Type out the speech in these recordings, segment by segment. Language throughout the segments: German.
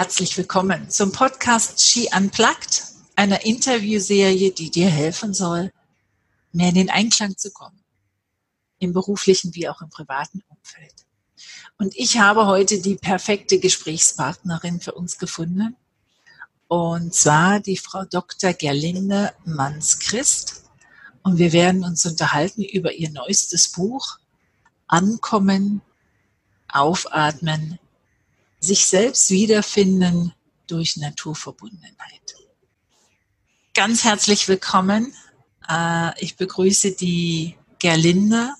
Herzlich willkommen zum Podcast She Unplugged, einer Interviewserie, die dir helfen soll, mehr in den Einklang zu kommen, im beruflichen wie auch im privaten Umfeld. Und ich habe heute die perfekte Gesprächspartnerin für uns gefunden, und zwar die Frau Dr. Gerlinde Manns-Christ. Und wir werden uns unterhalten über ihr neuestes Buch Ankommen, Aufatmen, sich selbst wiederfinden durch Naturverbundenheit. Ganz herzlich willkommen. Äh, ich begrüße die Gerlinde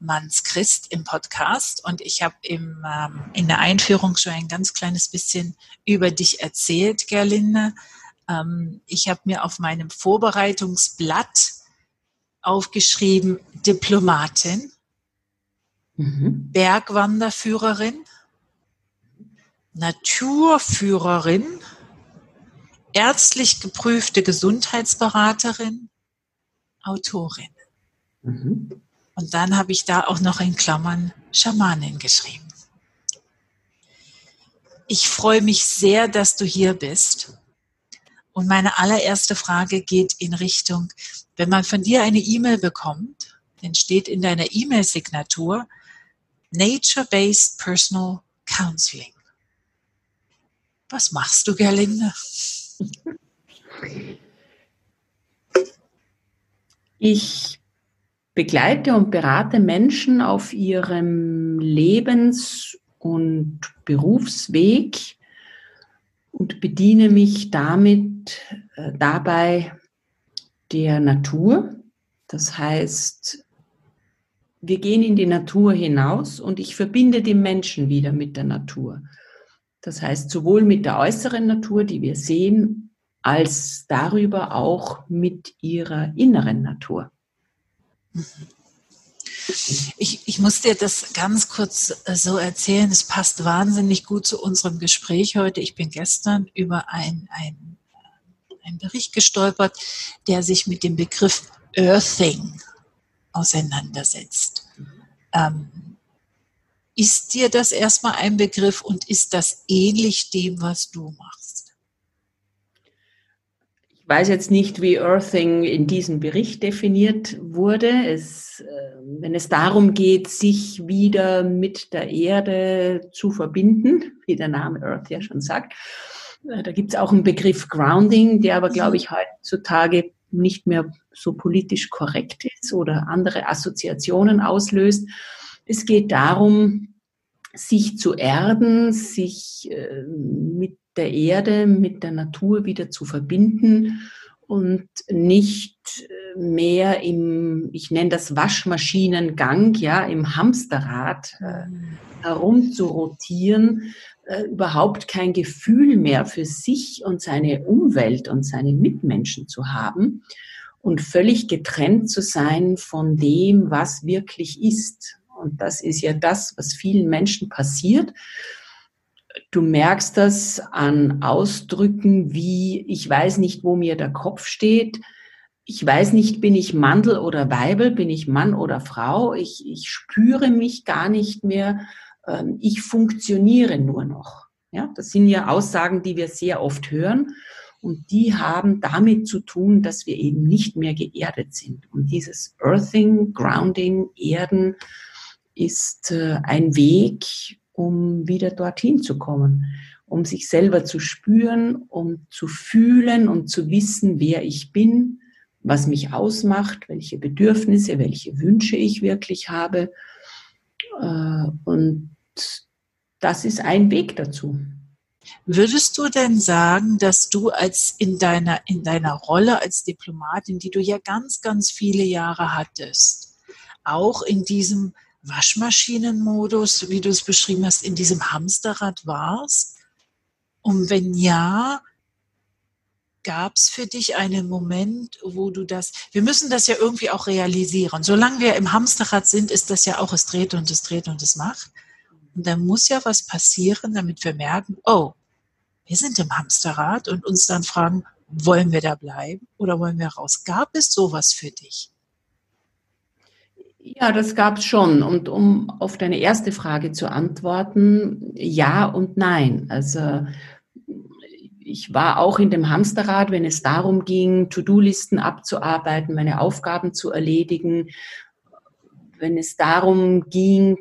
Manns-Christ im Podcast und ich habe im, ähm, in der Einführung schon ein ganz kleines bisschen über dich erzählt, Gerlinde. Ähm, ich habe mir auf meinem Vorbereitungsblatt aufgeschrieben Diplomatin, mhm. Bergwanderführerin, Naturführerin, ärztlich geprüfte Gesundheitsberaterin, Autorin. Mhm. Und dann habe ich da auch noch in Klammern Schamanin geschrieben. Ich freue mich sehr, dass du hier bist. Und meine allererste Frage geht in Richtung, wenn man von dir eine E-Mail bekommt, dann steht in deiner E-Mail-Signatur Nature-Based Personal Counseling. Was machst du, Gerlinde? Ich begleite und berate Menschen auf ihrem Lebens- und Berufsweg und bediene mich damit äh, dabei der Natur. Das heißt, wir gehen in die Natur hinaus und ich verbinde die Menschen wieder mit der Natur. Das heißt, sowohl mit der äußeren Natur, die wir sehen, als darüber auch mit ihrer inneren Natur. Ich, ich muss dir das ganz kurz äh, so erzählen. Es passt wahnsinnig gut zu unserem Gespräch heute. Ich bin gestern über ein, ein, ein Bericht gestolpert, der sich mit dem Begriff Earthing auseinandersetzt. Ähm, ist dir das erstmal ein Begriff und ist das ähnlich dem, was du machst? Ich weiß jetzt nicht, wie Earthing in diesem Bericht definiert wurde. Es, äh, wenn es darum geht, sich wieder mit der Erde zu verbinden, wie der Name Earth ja schon sagt, äh, da gibt es auch einen Begriff Grounding, der aber, glaube ich, heutzutage nicht mehr so politisch korrekt ist oder andere Assoziationen auslöst. Es geht darum, sich zu erden, sich äh, mit der Erde, mit der Natur wieder zu verbinden und nicht äh, mehr im, ich nenne das Waschmaschinengang, ja, im Hamsterrad äh, herum zu rotieren, äh, überhaupt kein Gefühl mehr für sich und seine Umwelt und seine Mitmenschen zu haben und völlig getrennt zu sein von dem, was wirklich ist. Und das ist ja das, was vielen Menschen passiert. Du merkst das an Ausdrücken wie, ich weiß nicht, wo mir der Kopf steht. Ich weiß nicht, bin ich Mandel oder Weibel, bin ich Mann oder Frau. Ich, ich spüre mich gar nicht mehr. Ähm, ich funktioniere nur noch. Ja, das sind ja Aussagen, die wir sehr oft hören. Und die haben damit zu tun, dass wir eben nicht mehr geerdet sind. Und dieses Earthing, Grounding, Erden, ist äh, ein Weg, um wieder dorthin zu kommen, um sich selber zu spüren, um zu fühlen und zu wissen, wer ich bin, was mich ausmacht, welche Bedürfnisse, welche Wünsche ich wirklich habe. Äh, und das ist ein Weg dazu. Würdest du denn sagen, dass du als in deiner, in deiner Rolle als Diplomatin, die du ja ganz, ganz viele Jahre hattest, auch in diesem Waschmaschinenmodus, wie du es beschrieben hast, in diesem Hamsterrad warst? Und wenn ja, gab es für dich einen Moment, wo du das, wir müssen das ja irgendwie auch realisieren. Solange wir im Hamsterrad sind, ist das ja auch, es dreht und es dreht und es macht. Und dann muss ja was passieren, damit wir merken, oh, wir sind im Hamsterrad und uns dann fragen, wollen wir da bleiben oder wollen wir raus? Gab es sowas für dich? Ja, das gab es schon. Und um auf deine erste Frage zu antworten, ja und nein. Also ich war auch in dem Hamsterrad, wenn es darum ging, To-Do-Listen abzuarbeiten, meine Aufgaben zu erledigen, wenn es darum ging,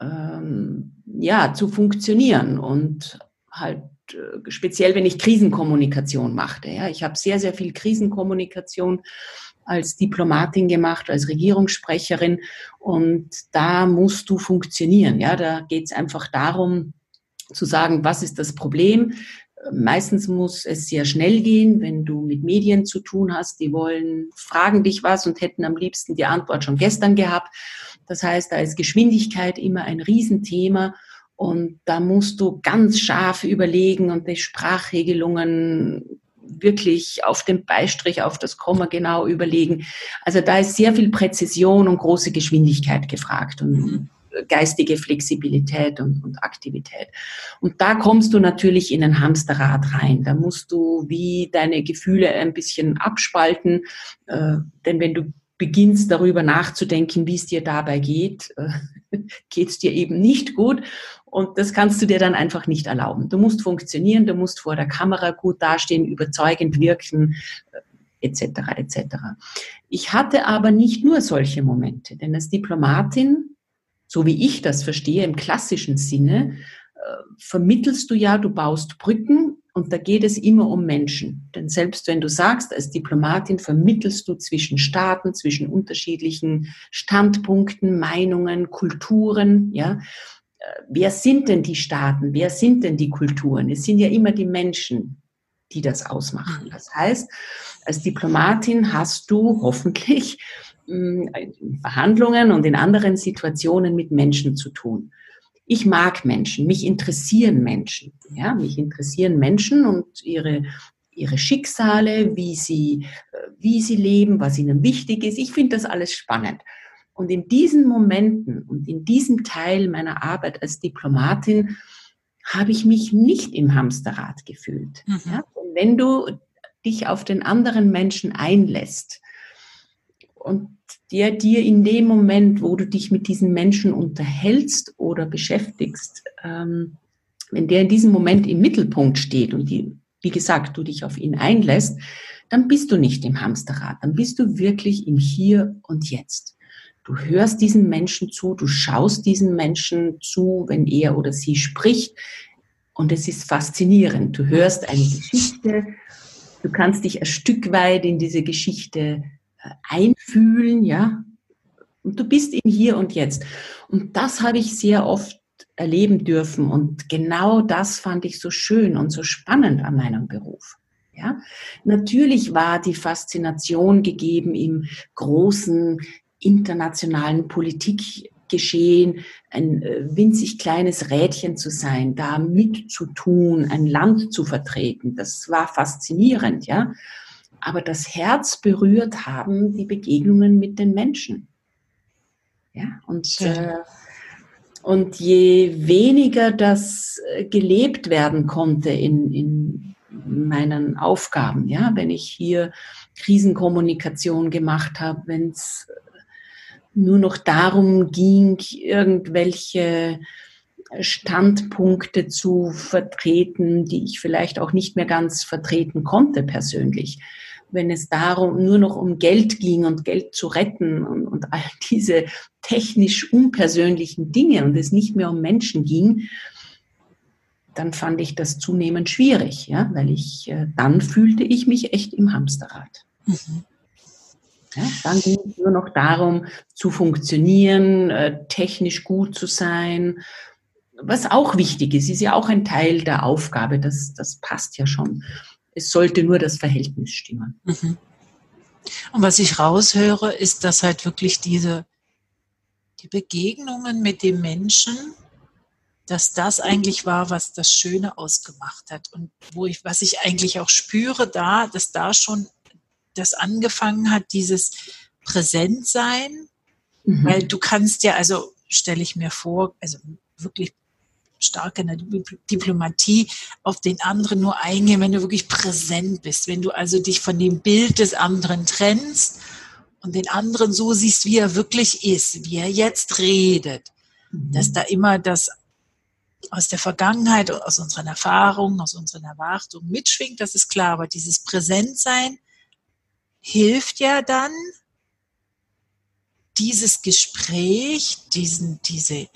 ähm, ja, zu funktionieren und halt äh, speziell, wenn ich Krisenkommunikation machte. Ja, ich habe sehr, sehr viel Krisenkommunikation als Diplomatin gemacht, als Regierungssprecherin. Und da musst du funktionieren. Ja, da geht es einfach darum, zu sagen, was ist das Problem? Meistens muss es sehr schnell gehen, wenn du mit Medien zu tun hast. Die wollen, fragen dich was und hätten am liebsten die Antwort schon gestern gehabt. Das heißt, da ist Geschwindigkeit immer ein Riesenthema. Und da musst du ganz scharf überlegen und die Sprachregelungen wirklich auf den Beistrich, auf das Komma genau überlegen. Also da ist sehr viel Präzision und große Geschwindigkeit gefragt und mhm. geistige Flexibilität und, und, Aktivität. Und da kommst du natürlich in ein Hamsterrad rein. Da musst du wie deine Gefühle ein bisschen abspalten, äh, denn wenn du beginnst darüber nachzudenken, wie es dir dabei geht, äh, geht es dir eben nicht gut. Und das kannst du dir dann einfach nicht erlauben. Du musst funktionieren, du musst vor der Kamera gut dastehen, überzeugend wirken, etc. Äh, etc. Ich hatte aber nicht nur solche Momente, denn als Diplomatin, so wie ich das verstehe im klassischen Sinne, äh, vermittelst du ja, du baust Brücken und da geht es immer um Menschen. Denn selbst wenn du sagst, als Diplomatin vermittelst du zwischen Staaten, zwischen unterschiedlichen Standpunkten, Meinungen, Kulturen, ja. Wer sind denn die Staaten? Wer sind denn die Kulturen? Es sind ja immer die Menschen, die das ausmachen. Mhm. Das heißt, als Diplomatin hast du hoffentlich in hm, Verhandlungen und in anderen Situationen mit Menschen zu tun ich mag Menschen, mich interessieren Menschen. Ja, mich interessieren Menschen und ihre, ihre Schicksale, wie sie, äh, wie sie leben, was ihnen wichtig ist. Ich finde das alles spannend. Und in diesen Momenten und in diesem Teil meiner Arbeit als Diplomatin habe ich mich nicht im Hamsterrad gefühlt. Mhm. Ja, wenn du dich auf den anderen Menschen einlässt und der dir in dem Moment, wo du dich mit diesen Menschen unterhältst oder beschäftigst, ähm, wenn der in diesem Moment im Mittelpunkt steht und die, wie gesagt, du dich auf ihn einlässt, dann bist du nicht im Hamsterrad, dann bist du wirklich im Hier und Jetzt. Du hörst diesen Menschen zu, du schaust diesen Menschen zu, wenn er oder sie spricht und es ist faszinierend. Du hörst eine Geschichte, du kannst dich ein Stück weit in diese Geschichte einfühlen, ja. Und du bist im Hier und Jetzt. Und das habe ich sehr oft erleben dürfen. Und genau das fand ich so schön und so spannend an meinem Beruf. Ja, natürlich war die Faszination gegeben im großen internationalen Politikgeschehen, ein äh, winzig kleines Rädchen zu sein, da mitzutun, ein Land zu vertreten. Das war faszinierend, ja aber das Herz berührt haben die Begegnungen mit den Menschen. Ja, und, äh, und je weniger das äh, gelebt werden konnte in, in meinen Aufgaben, ja, wenn ich hier Krisenkommunikation gemacht habe, wenn es nur noch darum ging, irgendwelche Standpunkte zu vertreten, die ich vielleicht auch nicht mehr ganz vertreten konnte persönlich wenn es darum nur noch um Geld ging und Geld zu retten und, und all diese technisch unpersönlichen Dinge und es nicht mehr um Menschen ging, dann fand ich das zunehmend schwierig, ja, weil ich äh, dann fühlte ich mich echt im Hamsterrad. Mhm. Ja, dann ging es nur noch darum, zu funktionieren, äh, technisch gut zu sein, was auch wichtig ist, ist ja auch ein Teil der Aufgabe, das, das passt ja schon. Es sollte nur das Verhältnis stimmen. Mhm. Und was ich raushöre, ist, dass halt wirklich diese die Begegnungen mit dem Menschen, dass das eigentlich war, was das Schöne ausgemacht hat und wo ich, was ich eigentlich auch spüre, da, dass da schon das angefangen hat, dieses Präsentsein, mhm. weil du kannst ja, also stelle ich mir vor, also wirklich stark in der Diplomatie auf den anderen nur eingehen, wenn du wirklich präsent bist, wenn du also dich von dem Bild des anderen trennst und den anderen so siehst, wie er wirklich ist, wie er jetzt redet, mhm. dass da immer das aus der Vergangenheit, aus unseren Erfahrungen, aus unseren Erwartungen mitschwingt, das ist klar, aber dieses Präsentsein hilft ja dann, dieses Gespräch, diesen, diese,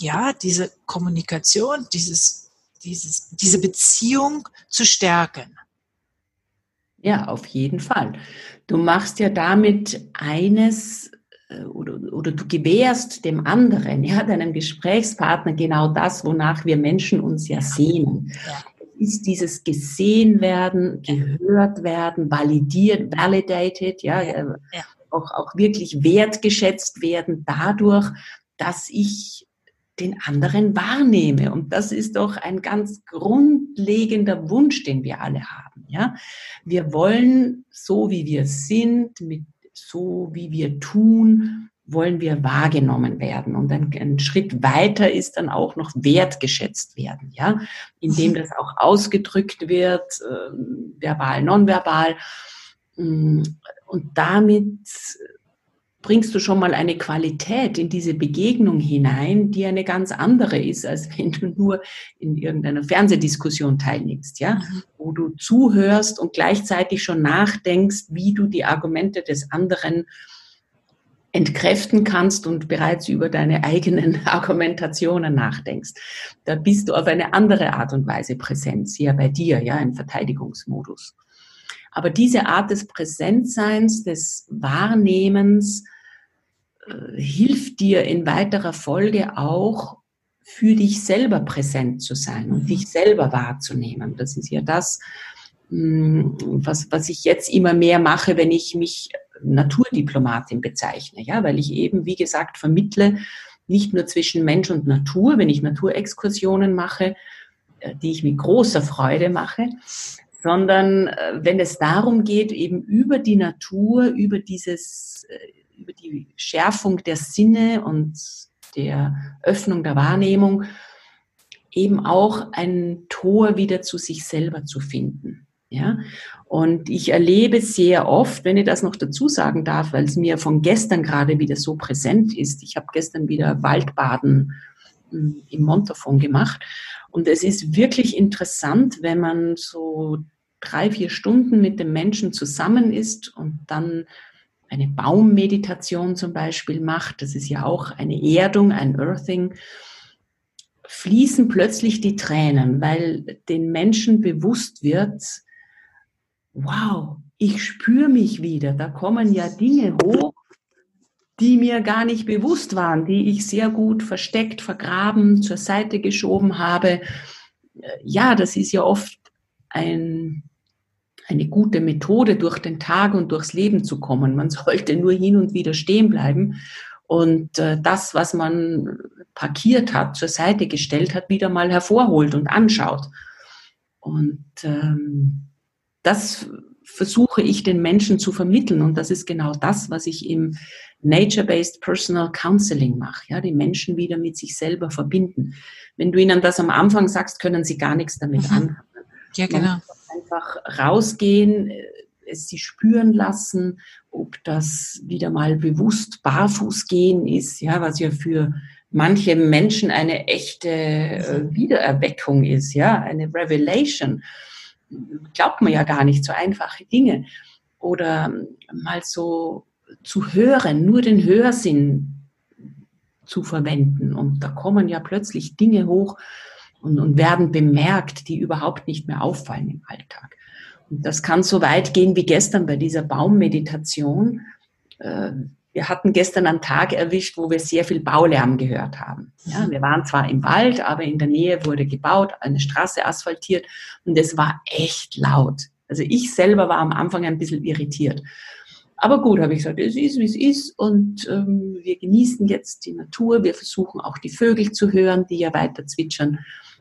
ja, diese Kommunikation, dieses, dieses, diese Beziehung zu stärken. Ja, auf jeden Fall. Du machst ja damit eines äh, oder, oder du gewährst dem anderen, ja, deinem Gesprächspartner genau das, wonach wir Menschen uns ja sehnen. Ja. Ist dieses gesehen werden, gehört werden, validiert, validated, ja, ja. Äh, auch, auch wirklich wertgeschätzt werden dadurch, dass ich den anderen wahrnehme. Und das ist doch ein ganz grundlegender Wunsch, den wir alle haben. Ja, wir wollen so wie wir sind, mit so wie wir tun, wollen wir wahrgenommen werden. Und ein, ein, Schritt weiter ist dann auch noch wertgeschätzt werden, ja, indem das auch ausgedrückt wird, äh, verbal, nonverbal. Mm, und damit bringst du schon mal eine Qualität in diese Begegnung hinein, die eine ganz andere ist, als wenn du nur in irgendeiner Fernsehdiskussion teilnimmst, ja, mhm. wo du zuhörst und gleichzeitig schon nachdenkst, wie du die Argumente des anderen entkräften kannst und bereits über deine eigenen Argumentationen nachdenkst. Da bist du auf eine andere Art und Weise präsent, hier bei dir, ja, im Verteidigungsmodus. Aber diese Art des Präsentseins, des Wahrnehmens, äh, hilft dir in weiterer Folge auch, für dich selber präsent zu sein und dich selber wahrzunehmen. Das ist ja das, hm, was, was ich jetzt immer mehr mache, wenn ich mich Naturdiplomatin bezeichne, ja, weil ich eben, wie gesagt, vermittle, nicht nur zwischen Mensch und Natur, wenn ich Naturexkursionen mache, äh, die ich mit großer Freude mache, sondern äh, wenn es darum geht, eben über die Natur, über dieses über die Schärfung der Sinne und der Öffnung der Wahrnehmung eben auch ein Tor wieder zu sich selber zu finden. Ja, und ich erlebe sehr oft, wenn ich das noch dazu sagen darf, weil es mir von gestern gerade wieder so präsent ist. Ich habe gestern wieder Waldbaden hm, im Montafon gemacht. Und es ist wirklich interessant, wenn man so drei, vier Stunden mit dem Menschen zusammen ist und dann eine Baummeditation zum Beispiel macht, das ist ja auch eine Erdung, ein Earthing, fließen plötzlich die Tränen, weil den Menschen bewusst wird, wow, ich spüre mich wieder, da kommen ja Dinge hoch, die mir gar nicht bewusst waren, die ich sehr gut versteckt, vergraben, zur Seite geschoben habe. Ja, das ist ja oft ein eine gute Methode, durch den Tag und durchs Leben zu kommen. Man sollte nur hin und wieder stehen bleiben und äh, das, was man parkiert hat, zur Seite gestellt hat, wieder mal hervorholt und anschaut. Und ähm, das versuche ich den Menschen zu vermitteln und das ist genau das, was ich im Nature-Based Personal Counseling mache. Ja, die Menschen wieder mit sich selber verbinden. Wenn du ihnen das am Anfang sagst, können sie gar nichts damit mhm. anfangen. Ja, genau einfach rausgehen, äh, es sie spüren lassen, ob das wieder mal bewusst barfuß gehen ist, ja, was ja für manche Menschen eine echte äh, Wiedererweckung ist, ja, eine Revelation. Glaubt man ja gar nicht, so einfache Dinge. Oder mal so zu hören, nur den Hörsinn zu verwenden. Und da kommen ja plötzlich Dinge hoch, und, und werden bemerkt, die überhaupt nicht mehr auffallen im Alltag. Und das kann so weit gehen wie gestern bei dieser Baummeditation. Äh, wir hatten gestern einen Tag erwischt, wo wir sehr viel Baulärm gehört haben. Ja, wir waren zwar im Wald, aber in der Nähe wurde gebaut, eine Straße asphaltiert und es war echt laut. Also ich selber war am Anfang ein bisschen irritiert. Aber gut, habe ich gesagt, es ist, wie es ist und ähm, wir genießen jetzt die Natur. Wir versuchen auch die Vögel zu hören, die ja weiter zwitschern.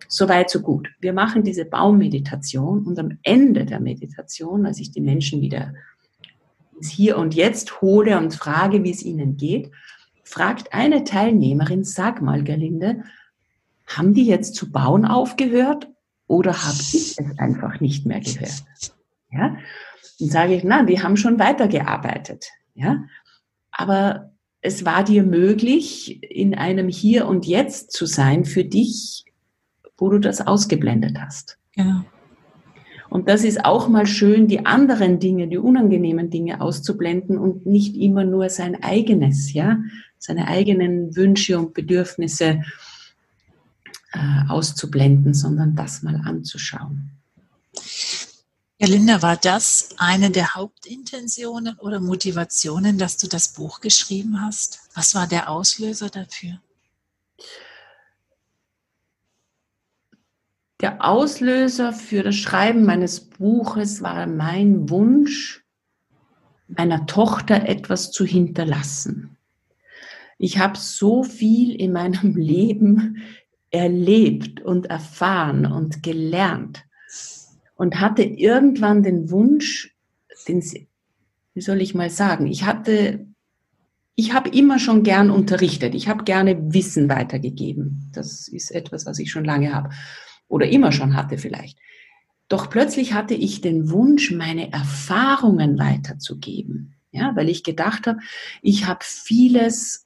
Soweit, so gut. Wir machen diese Baummeditation und am Ende der Meditation, als ich die Menschen wieder ins Hier und Jetzt hole und frage, wie es ihnen geht, fragt eine Teilnehmerin, sag mal, Gerlinde, haben die jetzt zu bauen aufgehört oder habe ich es einfach nicht mehr gehört? Ja? Dann sage ich, na, die haben schon weitergearbeitet. Ja, aber es war dir möglich, in einem Hier und Jetzt zu sein für dich, wo du das ausgeblendet hast. Genau. Und das ist auch mal schön, die anderen Dinge, die unangenehmen Dinge auszublenden und nicht immer nur sein eigenes, ja, seine eigenen Wünsche und Bedürfnisse äh, auszublenden, sondern das mal anzuschauen. Ja, Linda, war das eine der Hauptintentionen oder Motivationen, dass du das Buch geschrieben hast? Was war der Auslöser dafür? Der Auslöser für das Schreiben meines Buches war mein Wunsch, meiner Tochter etwas zu hinterlassen. Ich habe so viel in meinem Leben erlebt und erfahren und gelernt und hatte irgendwann den Wunsch, den, wie soll ich mal sagen, ich hatte, ich habe immer schon gern unterrichtet, ich habe gerne Wissen weitergegeben. Das ist etwas, was ich schon lange habe oder immer schon hatte vielleicht. Doch plötzlich hatte ich den Wunsch, meine Erfahrungen weiterzugeben. Ja, weil ich gedacht habe, ich habe vieles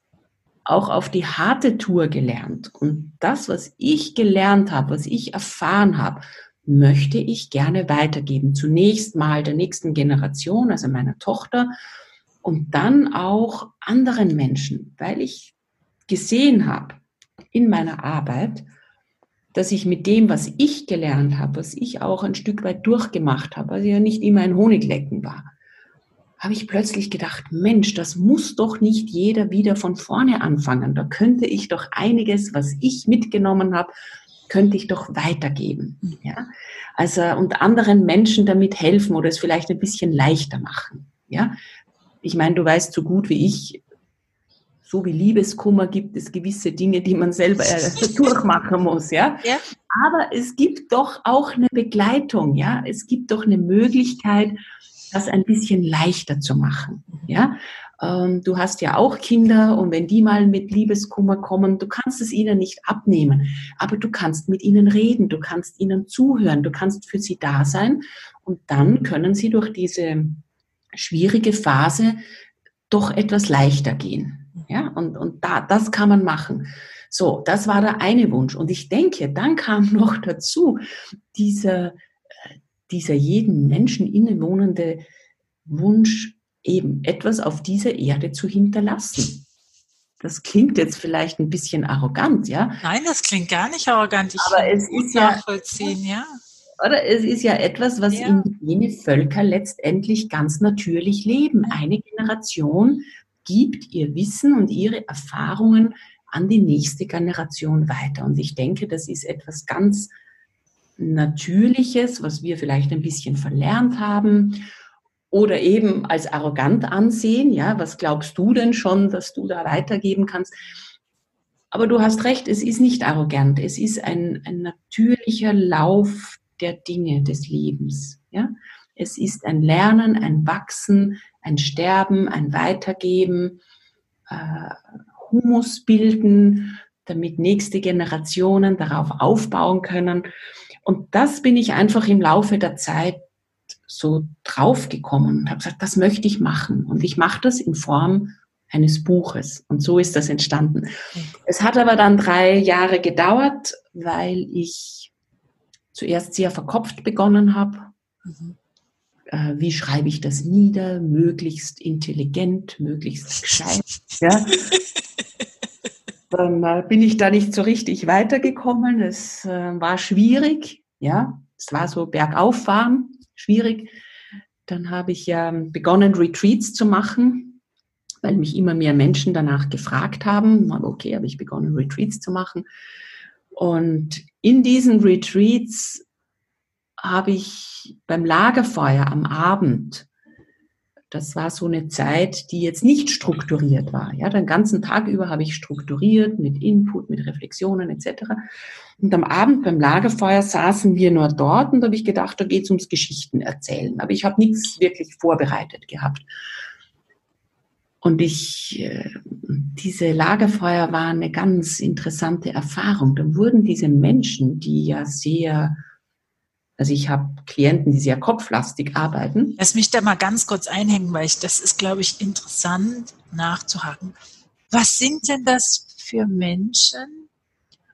auch auf die harte Tour gelernt. Und das, was ich gelernt habe, was ich erfahren habe, möchte ich gerne weitergeben. Zunächst mal der nächsten Generation, also meiner Tochter, und dann auch anderen Menschen, weil ich gesehen habe in meiner Arbeit, dass ich mit dem, was ich gelernt habe, was ich auch ein Stück weit durchgemacht habe, also ja nicht immer ein Honiglecken war, habe ich plötzlich gedacht, Mensch, das muss doch nicht jeder wieder von vorne anfangen. Da könnte ich doch einiges, was ich mitgenommen habe, könnte ich doch weitergeben. Ja? Also und anderen Menschen damit helfen oder es vielleicht ein bisschen leichter machen. Ja? Ich meine, du weißt so gut wie ich, so wie Liebeskummer gibt es gewisse Dinge, die man selber äh, durchmachen muss, ja? ja. Aber es gibt doch auch eine Begleitung, ja. Es gibt doch eine Möglichkeit, das ein bisschen leichter zu machen, ja. Ähm, du hast ja auch Kinder und wenn die mal mit Liebeskummer kommen, du kannst es ihnen nicht abnehmen, aber du kannst mit ihnen reden, du kannst ihnen zuhören, du kannst für sie da sein und dann können sie durch diese schwierige Phase doch etwas leichter gehen. Ja, und, und da, das kann man machen. So, das war der eine Wunsch. Und ich denke, dann kam noch dazu dieser, dieser jeden Menschen innewohnende Wunsch, eben etwas auf dieser Erde zu hinterlassen. Das klingt jetzt vielleicht ein bisschen arrogant, ja? Nein, das klingt gar nicht arrogant. Ich Aber es ist nachvollziehen, ja. Oder es ist ja etwas, was ja. indigene Völker letztendlich ganz natürlich leben. Eine Generation gibt ihr Wissen und ihre Erfahrungen an die nächste Generation weiter. Und ich denke, das ist etwas ganz Natürliches, was wir vielleicht ein bisschen verlernt haben oder eben als arrogant ansehen. Ja, was glaubst du denn schon, dass du da weitergeben kannst? Aber du hast recht, es ist nicht arrogant. Es ist ein, ein natürlicher Lauf der Dinge des Lebens. Ja, es ist ein Lernen, ein Wachsen, ein Sterben, ein Weitergeben, äh, Humus bilden, damit nächste Generationen darauf aufbauen können. Und das bin ich einfach im Laufe der Zeit so draufgekommen und habe gesagt, das möchte ich machen. Und ich mache das in Form eines Buches. Und so ist das entstanden. Es hat aber dann drei Jahre gedauert, weil ich zuerst sehr verkopft begonnen habe. Mhm äh, wie schreibe ich das nieder, möglichst intelligent, möglichst gescheit. Ja. Dann äh, bin ich da nicht so richtig weitergekommen. Es äh, war schwierig, ja. Es war so bergauf fahren, schwierig. Dann habe ich ja begonnen, Retreats zu machen, weil mich immer mehr Menschen danach gefragt haben. Aber okay, habe ich begonnen, Retreats zu machen. Und in diesen Retreats habe ich beim Lagerfeuer am Abend, das war so eine Zeit, die jetzt nicht strukturiert war. Ja, den ganzen Tag über habe ich strukturiert mit Input, mit Reflexionen etc. Und am Abend beim Lagerfeuer saßen wir nur dort und da habe ich gedacht, da geht es ums Geschichten erzählen. Aber ich habe nichts wirklich vorbereitet gehabt. Und ich, äh, diese Lagerfeuer war eine ganz interessante Erfahrung. Da wurden diese Menschen, die ja sehr Also ich habe Klienten, die sehr kopflastig arbeiten. Lass mich da mal ganz kurz einhängen, weil ich, das ist, glaube ich, interessant nachzuhaken. Was sind denn das für Menschen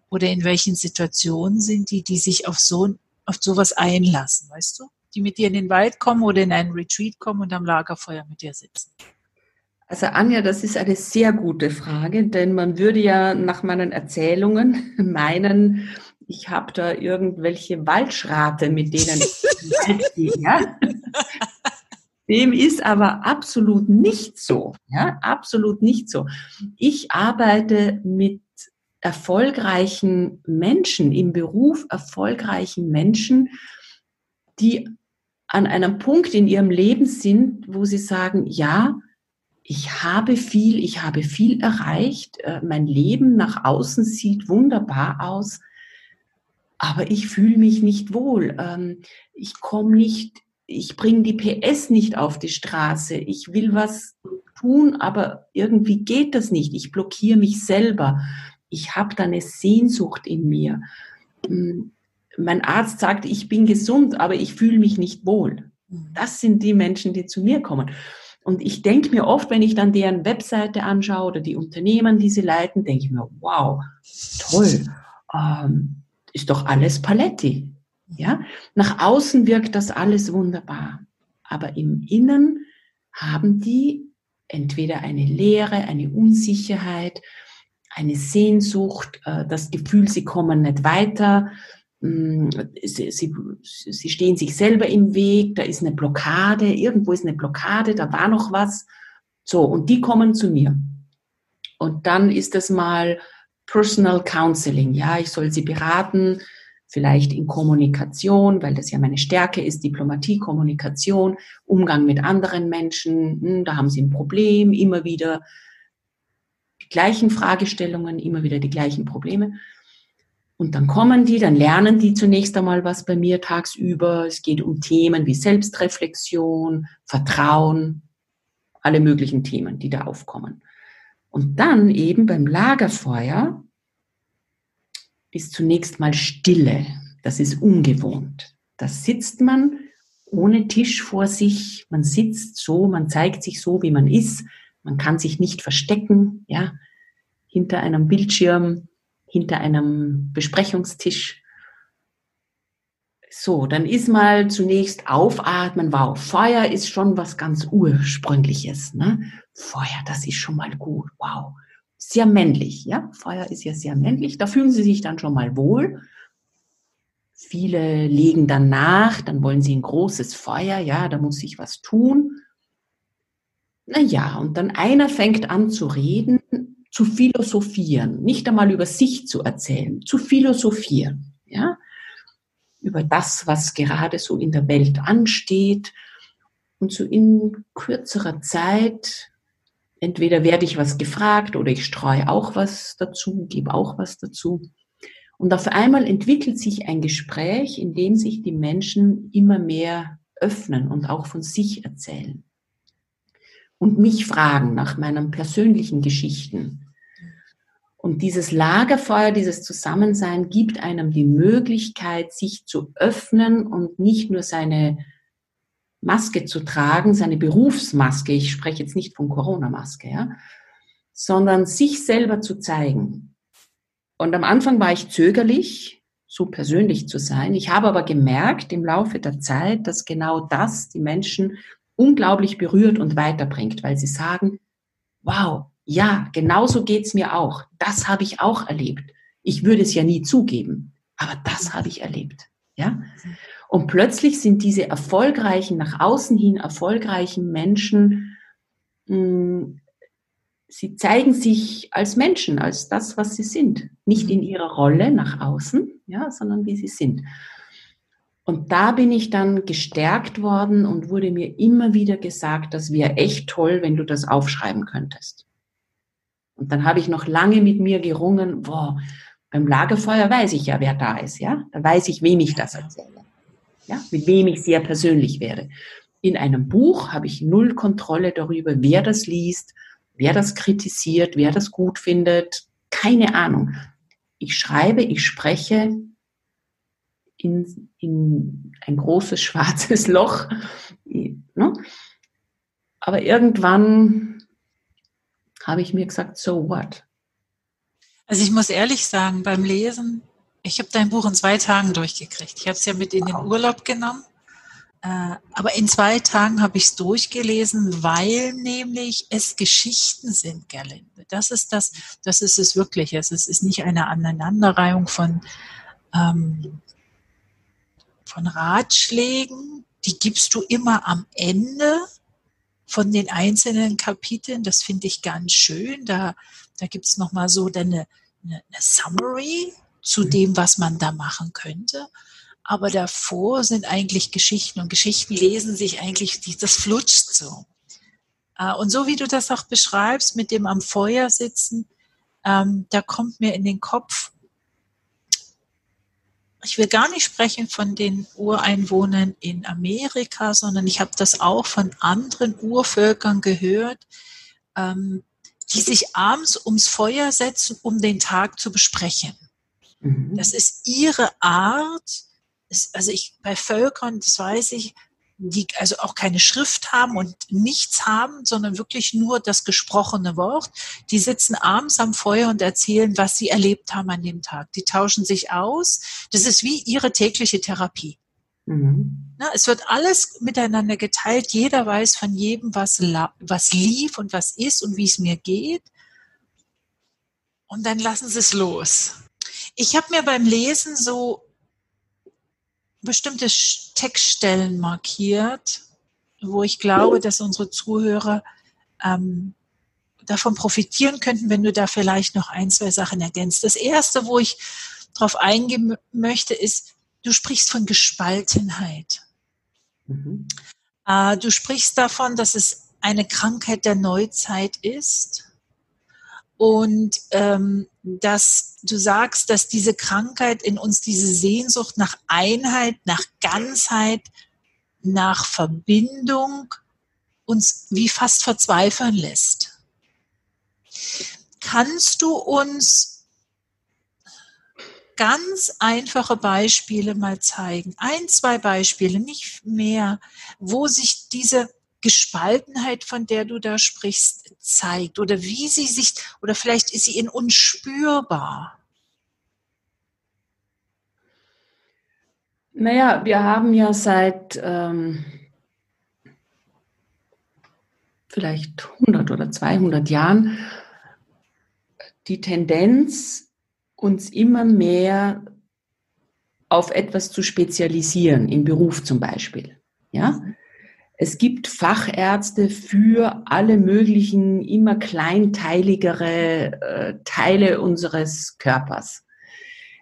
oder in welchen Situationen sind die, die sich auf so, auf sowas einlassen, weißt du? Die mit dir in den Wald kommen oder in einen Retreat kommen und am Lagerfeuer mit dir sitzen? Also Anja, das ist eine sehr gute Frage, denn man würde ja nach meinen Erzählungen meinen, ich habe da irgendwelche Waldschrate, mit denen ich gehe. Ja? Dem ist aber absolut nicht so. Ja, absolut nicht so. Ich arbeite mit erfolgreichen Menschen, im Beruf erfolgreichen Menschen, die an einem Punkt in ihrem Leben sind, wo sie sagen, ja, ich habe viel, ich habe viel erreicht, äh, mein Leben nach außen sieht wunderbar aus, aber ich fühle mich nicht wohl. Ähm, ich komme nicht, ich bringe die PS nicht auf die Straße. Ich will was tun, aber irgendwie geht das nicht. Ich blockiere mich selber. Ich habe da eine Sehnsucht in mir. Hm, mein Arzt sagt, ich bin gesund, aber ich fühle mich nicht wohl. Mhm. Das sind die Menschen, die zu mir kommen. Und ich denke mir oft, wenn ich dann deren Webseite anschaue oder die Unternehmen, die sie leiten, denke ich mir, wow, toll, ähm, ist doch alles Paletti. Ja? Nach außen wirkt das alles wunderbar. Aber im Innen haben die entweder eine Leere, eine Unsicherheit, eine Sehnsucht, äh, das Gefühl, sie kommen nicht weiter, mm, sie, sie, sie stehen sich selber im Weg, da ist eine Blockade, irgendwo ist eine Blockade, da war noch was. So, und die kommen zu mir. Und dann ist das mal Personal Counseling. Ja, ich soll sie beraten, vielleicht in Kommunikation, weil das ja meine Stärke ist, Diplomatie, Kommunikation, Umgang mit anderen Menschen. Hm, da haben sie ein Problem, immer wieder die gleichen Fragestellungen, immer wieder die gleichen Probleme. Und dann kommen die, dann lernen die zunächst einmal was bei mir tagsüber. Es geht um Themen wie Selbstreflexion, Vertrauen, alle möglichen Themen, die da aufkommen. Und dann eben beim Lagerfeuer ist zunächst mal Stille. Das ist ungewohnt. Da sitzt man ohne Tisch vor sich. Man sitzt so, man zeigt sich so, wie man ist. Man kann sich nicht verstecken, ja, hinter einem Bildschirm, hinter einem Besprechungstisch. So, dann ist mal zunächst aufatmen. Wow, Feuer ist schon was ganz ursprüngliches. Ne? Feuer, das ist schon mal gut. Wow, sehr männlich. Ja, Feuer ist ja sehr männlich. Da fühlen sie sich dann schon mal wohl. Viele legen dann nach, dann wollen sie ein großes Feuer. Ja, da muss sich was tun. Na ja, und dann einer fängt an zu reden, zu philosophieren, nicht einmal über sich zu erzählen, zu philosophieren. Über das, was gerade so in der Welt ansteht. Und so in kürzerer Zeit, entweder werde ich was gefragt oder ich streue auch was dazu, gebe auch was dazu. Und auf einmal entwickelt sich ein Gespräch, in dem sich die Menschen immer mehr öffnen und auch von sich erzählen. Und mich fragen nach meinen persönlichen Geschichten, und dieses Lagerfeuer, dieses Zusammensein gibt einem die Möglichkeit, sich zu öffnen und nicht nur seine Maske zu tragen, seine Berufsmaske, ich spreche jetzt nicht von Corona-Maske, ja, sondern sich selber zu zeigen. Und am Anfang war ich zögerlich, so persönlich zu sein. Ich habe aber gemerkt im Laufe der Zeit, dass genau das die Menschen unglaublich berührt und weiterbringt, weil sie sagen, wow, ja, genauso geht's mir auch. Das habe ich auch erlebt. Ich würde es ja nie zugeben, aber das habe ich erlebt. Ja? Und plötzlich sind diese erfolgreichen, nach außen hin erfolgreichen Menschen, mh, hm, sie zeigen sich als Menschen, als das, was sie sind. Nicht in ihrer Rolle nach außen, ja, sondern wie sie sind. Und da bin ich dann gestärkt worden und wurde mir immer wieder gesagt, das wäre echt toll, wenn du das aufschreiben könntest. Und dann habe ich noch lange mit mir gerungen, boah, beim Lagerfeuer weiß ich ja, wer da ist, ja. Da weiß ich, wem ich das erzähle. Ja, mit wem ich sehr persönlich werde. In einem Buch habe ich null Kontrolle darüber, wer das liest, wer das kritisiert, wer das gut findet. Keine Ahnung. Ich schreibe, ich spreche in, in ein großes schwarzes Loch. Ne? Aber irgendwann habe ich mir gesagt, so what? Also ich muss ehrlich sagen, beim Lesen, ich habe dein Buch in zwei Tagen durchgekriegt. Ich habe es ja mit in den Urlaub genommen. Äh, aber in zwei Tagen habe ich es durchgelesen, weil nämlich es Geschichten sind, Gerlinde. Das ist das, das ist es wirklich. Es ist nicht eine Aneinanderreihung von, ähm, von Ratschlägen. Die gibst du immer am Ende von den einzelnen Kapiteln. Das finde ich ganz schön. Da, da gibt es nochmal so eine, eine, eine Summary zu mhm. dem, was man da machen könnte. Aber davor sind eigentlich Geschichten und Geschichten lesen sich eigentlich, das flutscht so. Äh, und so wie du das auch beschreibst, mit dem am Feuer sitzen, ähm, da kommt mir in den Kopf, ich will gar nicht sprechen von den Ureinwohnern in Amerika, sondern ich habe das auch von anderen Urvölkern gehört, ähm, die sich abends ums Feuer setzen, um den Tag zu besprechen. Mhm. Das ist ihre Art. Also ich bei Völkern, das weiß ich, die also auch keine Schrift haben und nichts haben, sondern wirklich nur das gesprochene Wort. Die sitzen abends am Feuer und erzählen, was sie erlebt haben an dem Tag. Die tauschen sich aus. Das ist wie ihre tägliche Therapie. Mhm. Na, es wird alles miteinander geteilt. Jeder weiß von jedem, was, was lief und was ist und wie es mir geht. Und dann lassen sie es los. Ich habe mir beim Lesen so bestimmte Textstellen markiert, wo ich glaube, dass unsere Zuhörer ähm, davon profitieren könnten, wenn du da vielleicht noch ein, zwei Sachen ergänzt. Das erste, wo ich darauf eingehen möchte, ist, du sprichst von Gespaltenheit. Mhm. Äh, du sprichst davon, dass es eine Krankheit der Neuzeit ist und ähm, dass du sagst, dass diese Krankheit in uns diese Sehnsucht nach Einheit, nach Ganzheit, nach Verbindung uns wie fast verzweifeln lässt. Kannst du uns ganz einfache Beispiele mal zeigen? Ein, zwei Beispiele, nicht mehr, wo sich diese Gespaltenheit, von der du da sprichst, zeigt oder wie sie sich, oder vielleicht ist sie in uns spürbar? Naja, wir haben ja seit ähm, vielleicht 100 oder 200 Jahren die Tendenz, uns immer mehr auf etwas zu spezialisieren, im Beruf zum Beispiel. Ja? Es gibt Fachärzte für alle möglichen, immer kleinteiligere äh, Teile unseres Körpers.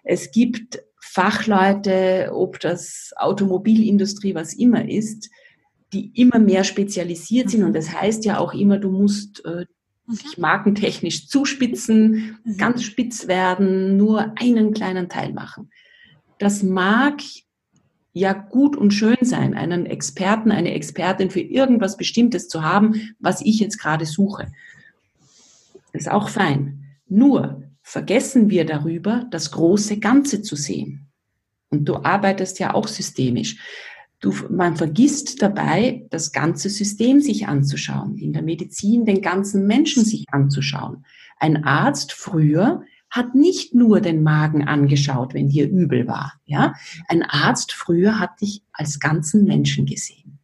Es gibt Fachleute, ob das Automobilindustrie, was immer ist, die immer mehr spezialisiert sind. Und das heißt ja auch immer, du musst äh, mhm. dich markentechnisch zuspitzen, mhm. ganz spitz werden, nur einen kleinen Teil machen. Das mag ja gut und schön sein, einen Experten, eine Expertin für irgendwas Bestimmtes zu haben, was ich jetzt gerade suche. Ist auch fein. Nur vergessen wir darüber, das große Ganze zu sehen. Und du arbeitest ja auch systemisch. Du, man vergisst dabei, das ganze System sich anzuschauen, in der Medizin den ganzen Menschen sich anzuschauen. Ein Arzt früher hat nicht nur den Magen angeschaut, wenn dir übel war. Ja? Ein Arzt früher hat dich als ganzen Menschen gesehen.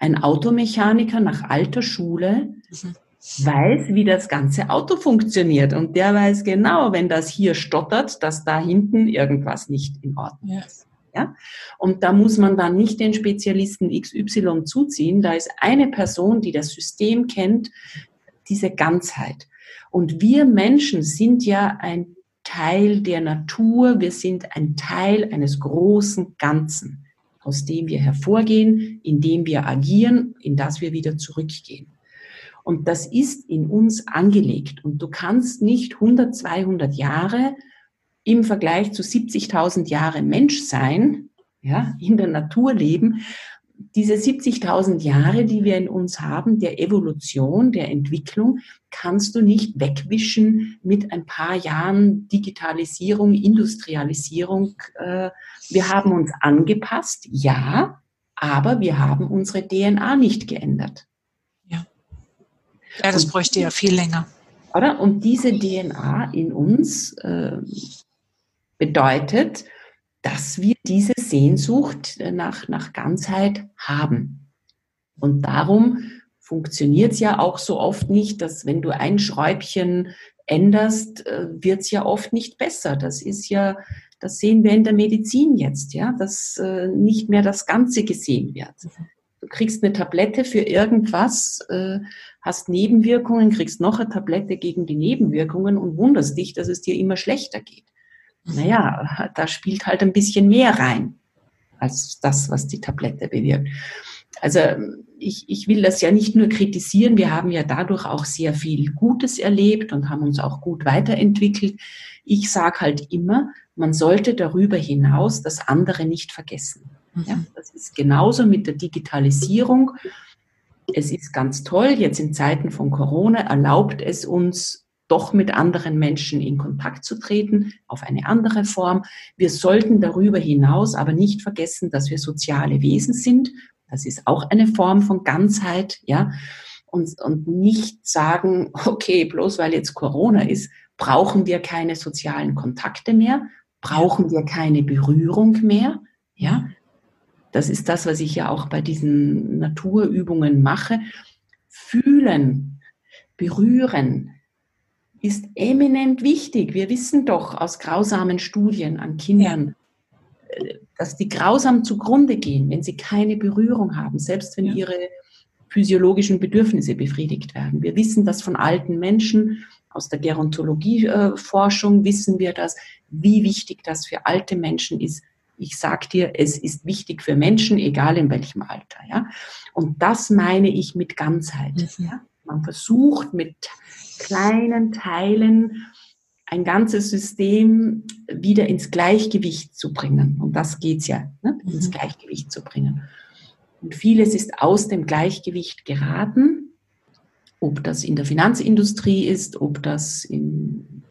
Ein Automechaniker nach alter Schule mhm. weiß, wie das ganze Auto funktioniert. Und der weiß genau, wenn das hier stottert, dass da hinten irgendwas nicht in Ordnung ist. Ja? Und da muss man dann nicht den Spezialisten XY zuziehen. Da ist eine Person, die das System kennt, diese Ganzheit. Und wir Menschen sind ja ein Teil der Natur, wir sind ein Teil eines großen Ganzen, aus dem wir hervorgehen, in dem wir agieren, in das wir wieder zurückgehen. Und das ist in uns angelegt. Und du kannst nicht 100, 200 Jahre im Vergleich zu 70.000 Jahre Mensch sein, ja, in der Natur leben, diese 70.000 Jahre, die wir in uns haben, der Evolution, der Entwicklung, kannst du nicht wegwischen mit ein paar Jahren Digitalisierung, Industrialisierung. Äh, wir haben uns angepasst, ja, aber wir haben unsere DNA nicht geändert. Ja, ja das bräuchte ja viel länger. Oder? Und diese DNA in uns äh, bedeutet, dass wir diese Sehnsucht nach, nach Ganzheit haben. Und darum funktioniert es ja auch so oft nicht, dass wenn du ein Schräubchen änderst, äh, wird es ja oft nicht besser. Das ist ja, das sehen wir in der Medizin jetzt, ja, dass äh, nicht mehr das Ganze gesehen wird. Du kriegst eine Tablette für irgendwas, äh, hast Nebenwirkungen, kriegst noch eine Tablette gegen die Nebenwirkungen und wunderst dich, dass es dir immer schlechter geht naja, da spielt halt ein bisschen mehr rein als das, was die Tablette bewirkt. Also ich, ich will das ja nicht nur kritisieren, wir haben ja dadurch auch sehr viel Gutes erlebt und haben uns auch gut weiterentwickelt. Ich sage halt immer, man sollte darüber hinaus das andere nicht vergessen. Ja, mhm. das ist genauso mit der Digitalisierung. Es ist ganz toll, jetzt in Zeiten von Corona erlaubt es uns, doch mit anderen Menschen in Kontakt zu treten, auf eine andere Form. Wir sollten darüber hinaus aber nicht vergessen, dass wir soziale Wesen sind. Das ist auch eine Form von Ganzheit, ja. Und, und nicht sagen, okay, bloß weil jetzt Corona ist, brauchen wir keine sozialen Kontakte mehr, brauchen wir keine Berührung mehr, ja. Das ist das, was ich ja auch bei diesen Naturübungen mache. Fühlen, berühren, ist eminent wichtig. Wir wissen doch aus grausamen Studien an Kindern, ja. Äh, dass die grausam zugrunde gehen, wenn sie keine Berührung haben, selbst wenn ja. ihre physiologischen Bedürfnisse befriedigt werden. Wir wissen das von alten Menschen, aus der Gerontologieforschung wissen wir das, wie wichtig das für alte Menschen ist. Ich sag dir, es ist wichtig für Menschen, egal in welchem Alter. Ja? Und das meine ich mit Ganzheit. Mhm. Ja? Man versucht mit kleinen Teilen ein ganzes System wieder ins Gleichgewicht zu bringen. Und das geht's ja, ne? ins mhm. Gleichgewicht zu bringen. Und vieles ist aus dem Gleichgewicht geraten, ob das in der Finanzindustrie ist, ob das im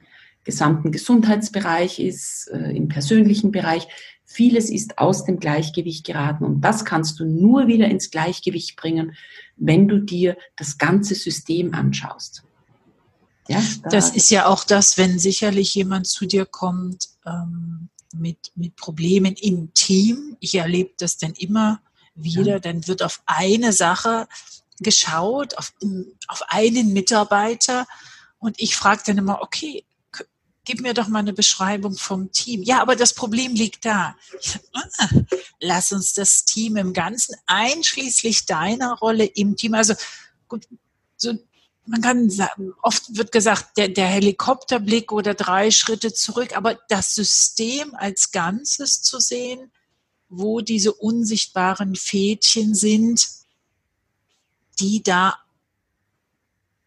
gesamten Gesundheitsbereich ist, äh, im persönlichen Bereich. Vieles ist aus dem Gleichgewicht geraten und das kannst du nur wieder ins Gleichgewicht bringen, wenn du dir das ganze System anschaust. Ja, da das ist ja auch das, wenn sicherlich jemand zu dir kommt ähm, mit, mit Problemen im Team. Ich erlebe das dann immer wieder. Ja. Dann wird auf eine Sache geschaut, auf, auf einen Mitarbeiter. Und ich frage dann immer, okay, gib mir doch mal eine Beschreibung vom Team. Ja, aber das Problem liegt da. Sag, ah, lass uns das Team im Ganzen, einschließlich deiner Rolle im Team, also gut, so man kann sagen, oft wird gesagt, der, der Helikopterblick oder drei Schritte zurück, aber das System als Ganzes zu sehen, wo diese unsichtbaren Fädchen sind, die da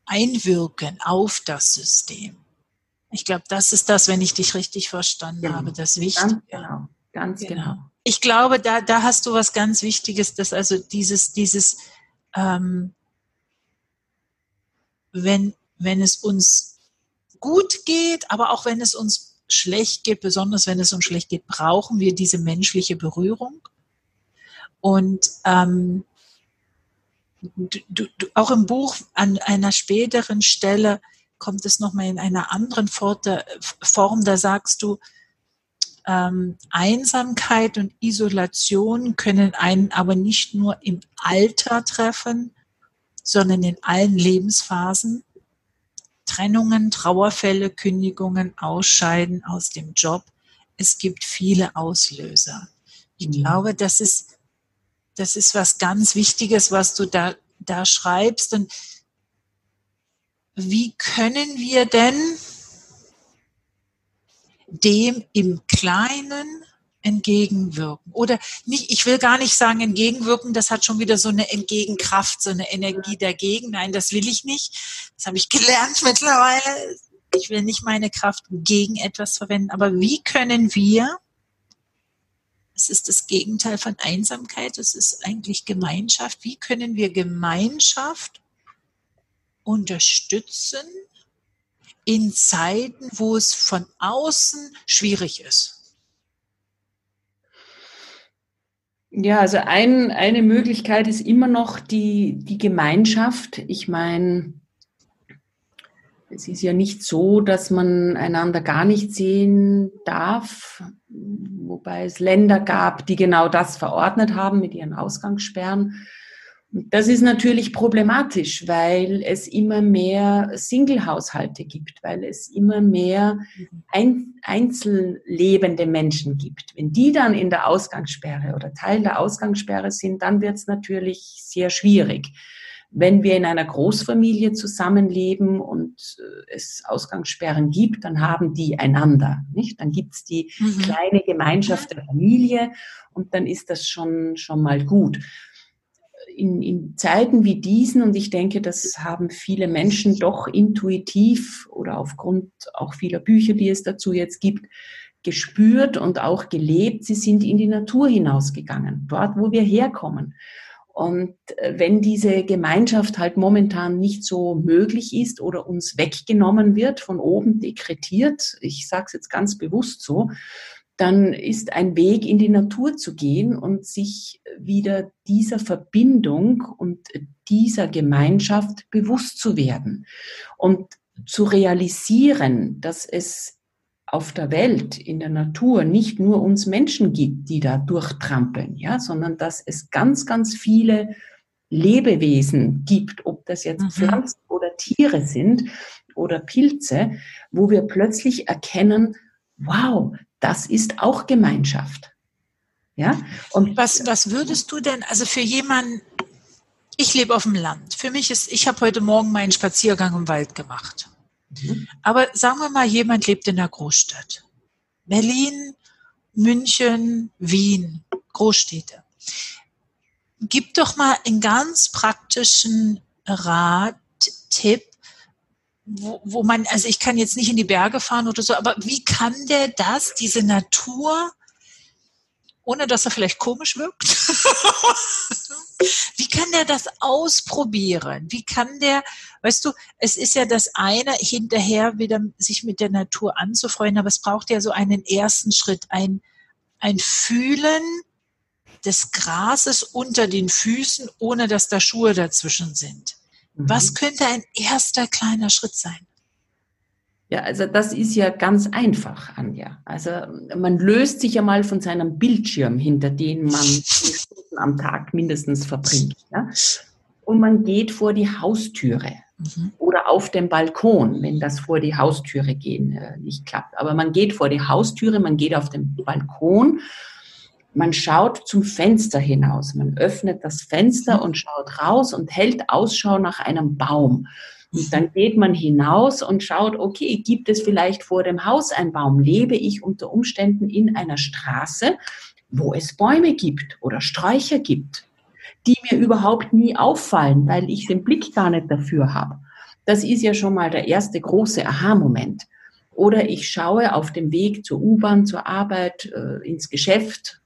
einwirken auf das System. Ich glaube, das ist das, wenn ich dich richtig verstanden genau. habe, das Wichtige. Ganz genau, ganz genau. genau. Ich glaube, da, da hast du was ganz Wichtiges, dass also dieses, dieses ähm, wenn, wenn es uns gut geht, aber auch wenn es uns schlecht geht, besonders wenn es uns schlecht geht, brauchen wir diese menschliche Berührung. Und ähm, du, du, auch im Buch an einer späteren Stelle kommt es nochmal in einer anderen Form, da sagst du, ähm, Einsamkeit und Isolation können einen aber nicht nur im Alter treffen, sondern in allen Lebensphasen. Trennungen, Trauerfälle, Kündigungen, Ausscheiden aus dem Job. Es gibt viele Auslöser. Ich mhm. glaube, das ist, das ist was ganz Wichtiges, was du da, da schreibst. Und wie können wir denn dem im Kleinen entgegenwirken. Oder nicht, ich will gar nicht sagen entgegenwirken, das hat schon wieder so eine Entgegenkraft, so eine Energie dagegen. Nein, das will ich nicht. Das habe ich gelernt mittlerweile. Ich will nicht meine Kraft gegen etwas verwenden. Aber wie können wir Es ist das Gegenteil von Einsamkeit. Es ist eigentlich Gemeinschaft. Wie können wir Gemeinschaft unterstützen in Zeiten, wo es von außen schwierig ist? Ja, also ein, eine Möglichkeit ist immer noch die, die Gemeinschaft. Ich meine, es ist ja nicht so, dass man einander gar nicht sehen darf, wobei es Länder gab, die genau das verordnet haben mit ihren Ausgangssperren. Das ist natürlich problematisch, weil es immer mehr Single-Haushalte gibt, weil es immer mehr ein, einzellebende Menschen gibt. Wenn die dann in der Ausgangssperre oder Teil der Ausgangssperre sind, dann wird es natürlich sehr schwierig. Wenn wir in einer Großfamilie zusammenleben und äh, es Ausgangssperren gibt, dann haben die einander, nicht? Dann gibt's die mhm. kleine Gemeinschaft der Familie und dann ist das schon, schon mal gut. In, in Zeiten wie diesen, und ich denke, das haben viele Menschen doch intuitiv oder aufgrund auch vieler Bücher, die es dazu jetzt gibt, gespürt und auch gelebt, sie sind in die Natur hinausgegangen, dort, wo wir herkommen. Und äh, wenn diese Gemeinschaft halt momentan nicht so möglich ist oder uns weggenommen wird, von oben dekretiert, ich sage es jetzt ganz bewusst so, dann ist ein Weg in die Natur zu gehen und sich wieder dieser Verbindung und dieser Gemeinschaft bewusst zu werden und zu realisieren, dass es auf der Welt, in der Natur nicht nur uns Menschen gibt, die da durchtrampeln, ja, sondern dass es ganz, ganz viele Lebewesen gibt, ob das jetzt mhm. Pflanzen oder Tiere sind oder Pilze, wo wir plötzlich erkennen, wow, das ist auch Gemeinschaft. Ja? Und was, was würdest du denn, also für jemanden, ich lebe auf dem Land. Für mich ist, ich habe heute Morgen meinen Spaziergang im Wald gemacht. Mhm. Aber sagen wir mal, jemand lebt in einer Großstadt. Berlin, München, Wien, Großstädte. Gib doch mal einen ganz praktischen Rat, Tipp, wo, wo man, also ich kann jetzt nicht in die Berge fahren oder so, aber wie kann der das, diese Natur, ohne dass er vielleicht komisch wirkt, wie kann der das ausprobieren? Wie kann der, weißt du, es ist ja das eine, hinterher wieder sich mit der Natur anzufreuen, aber es braucht ja so einen ersten Schritt, ein, ein Fühlen des Grases unter den Füßen, ohne dass da Schuhe dazwischen sind. Was mhm. könnte ein erster kleiner Schritt sein? Ja, also das ist ja ganz einfach, Anja. Also man löst sich ja mal von seinem Bildschirm, hinter dem man Stunden am Tag mindestens verbringt. Ja? Und man geht vor die Haustüre mhm. oder auf den Balkon, wenn das vor die Haustüre gehen äh, nicht klappt. Aber man geht vor die Haustüre, man geht auf den Balkon, man schaut zum Fenster hinaus, man öffnet das Fenster und schaut raus und hält Ausschau nach einem Baum. Und dann geht man hinaus und schaut, okay, gibt es vielleicht vor dem Haus einen Baum? Lebe ich unter Umständen in einer Straße, wo es Bäume gibt oder Sträucher gibt, die mir überhaupt nie auffallen, weil ich den Blick gar nicht dafür habe. Das ist ja schon mal der erste große Aha-Moment. Oder ich schaue auf dem Weg zur U-Bahn, zur Arbeit, äh, ins Geschäft,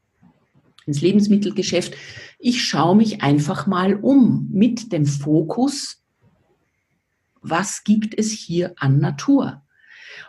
ins Lebensmittelgeschäft. Ich schaue mich einfach mal um mit dem Fokus, was gibt es hier an Natur?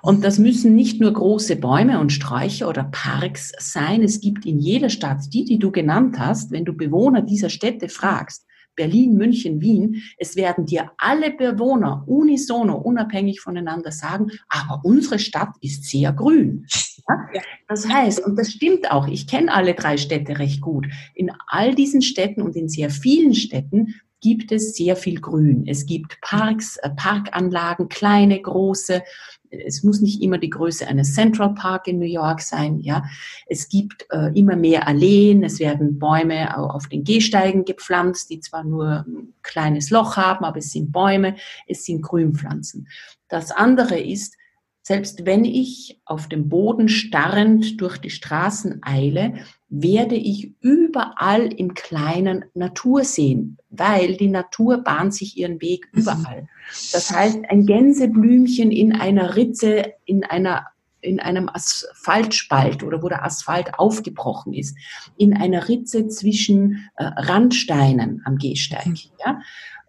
Und das müssen nicht nur große Bäume und Sträucher oder Parks sein. Es gibt in jeder Stadt, die, die du genannt hast, wenn du Bewohner dieser Städte fragst, Berlin, München, Wien, es werden dir alle Bewohner unisono, unabhängig voneinander sagen, aber unsere Stadt ist sehr grün. Ja? Das heißt, und das stimmt auch, ich kenne alle drei Städte recht gut. In all diesen Städten und in sehr vielen Städten gibt es sehr viel Grün. Es gibt Parks, äh, Parkanlagen, kleine, große. Es muss nicht immer die Größe eines Central Park in New York sein. Ja, es gibt äh, immer mehr Alleen. Es werden Bäume auf den Gehsteigen gepflanzt, die zwar nur ein kleines Loch haben, aber es sind Bäume. Es sind Grünpflanzen. Das andere ist, selbst wenn ich auf dem Boden starrend durch die Straßen eile, werde ich überall im Kleinen Natur sehen, weil die Natur bahnt sich ihren Weg mhm. überall. Das heißt, ein Gänseblümchen in einer Ritze, in einer in einem Asphaltspalt oder wo der Asphalt aufgebrochen ist, in einer Ritze zwischen äh, Randsteinen am Gehsteig, mhm. ja,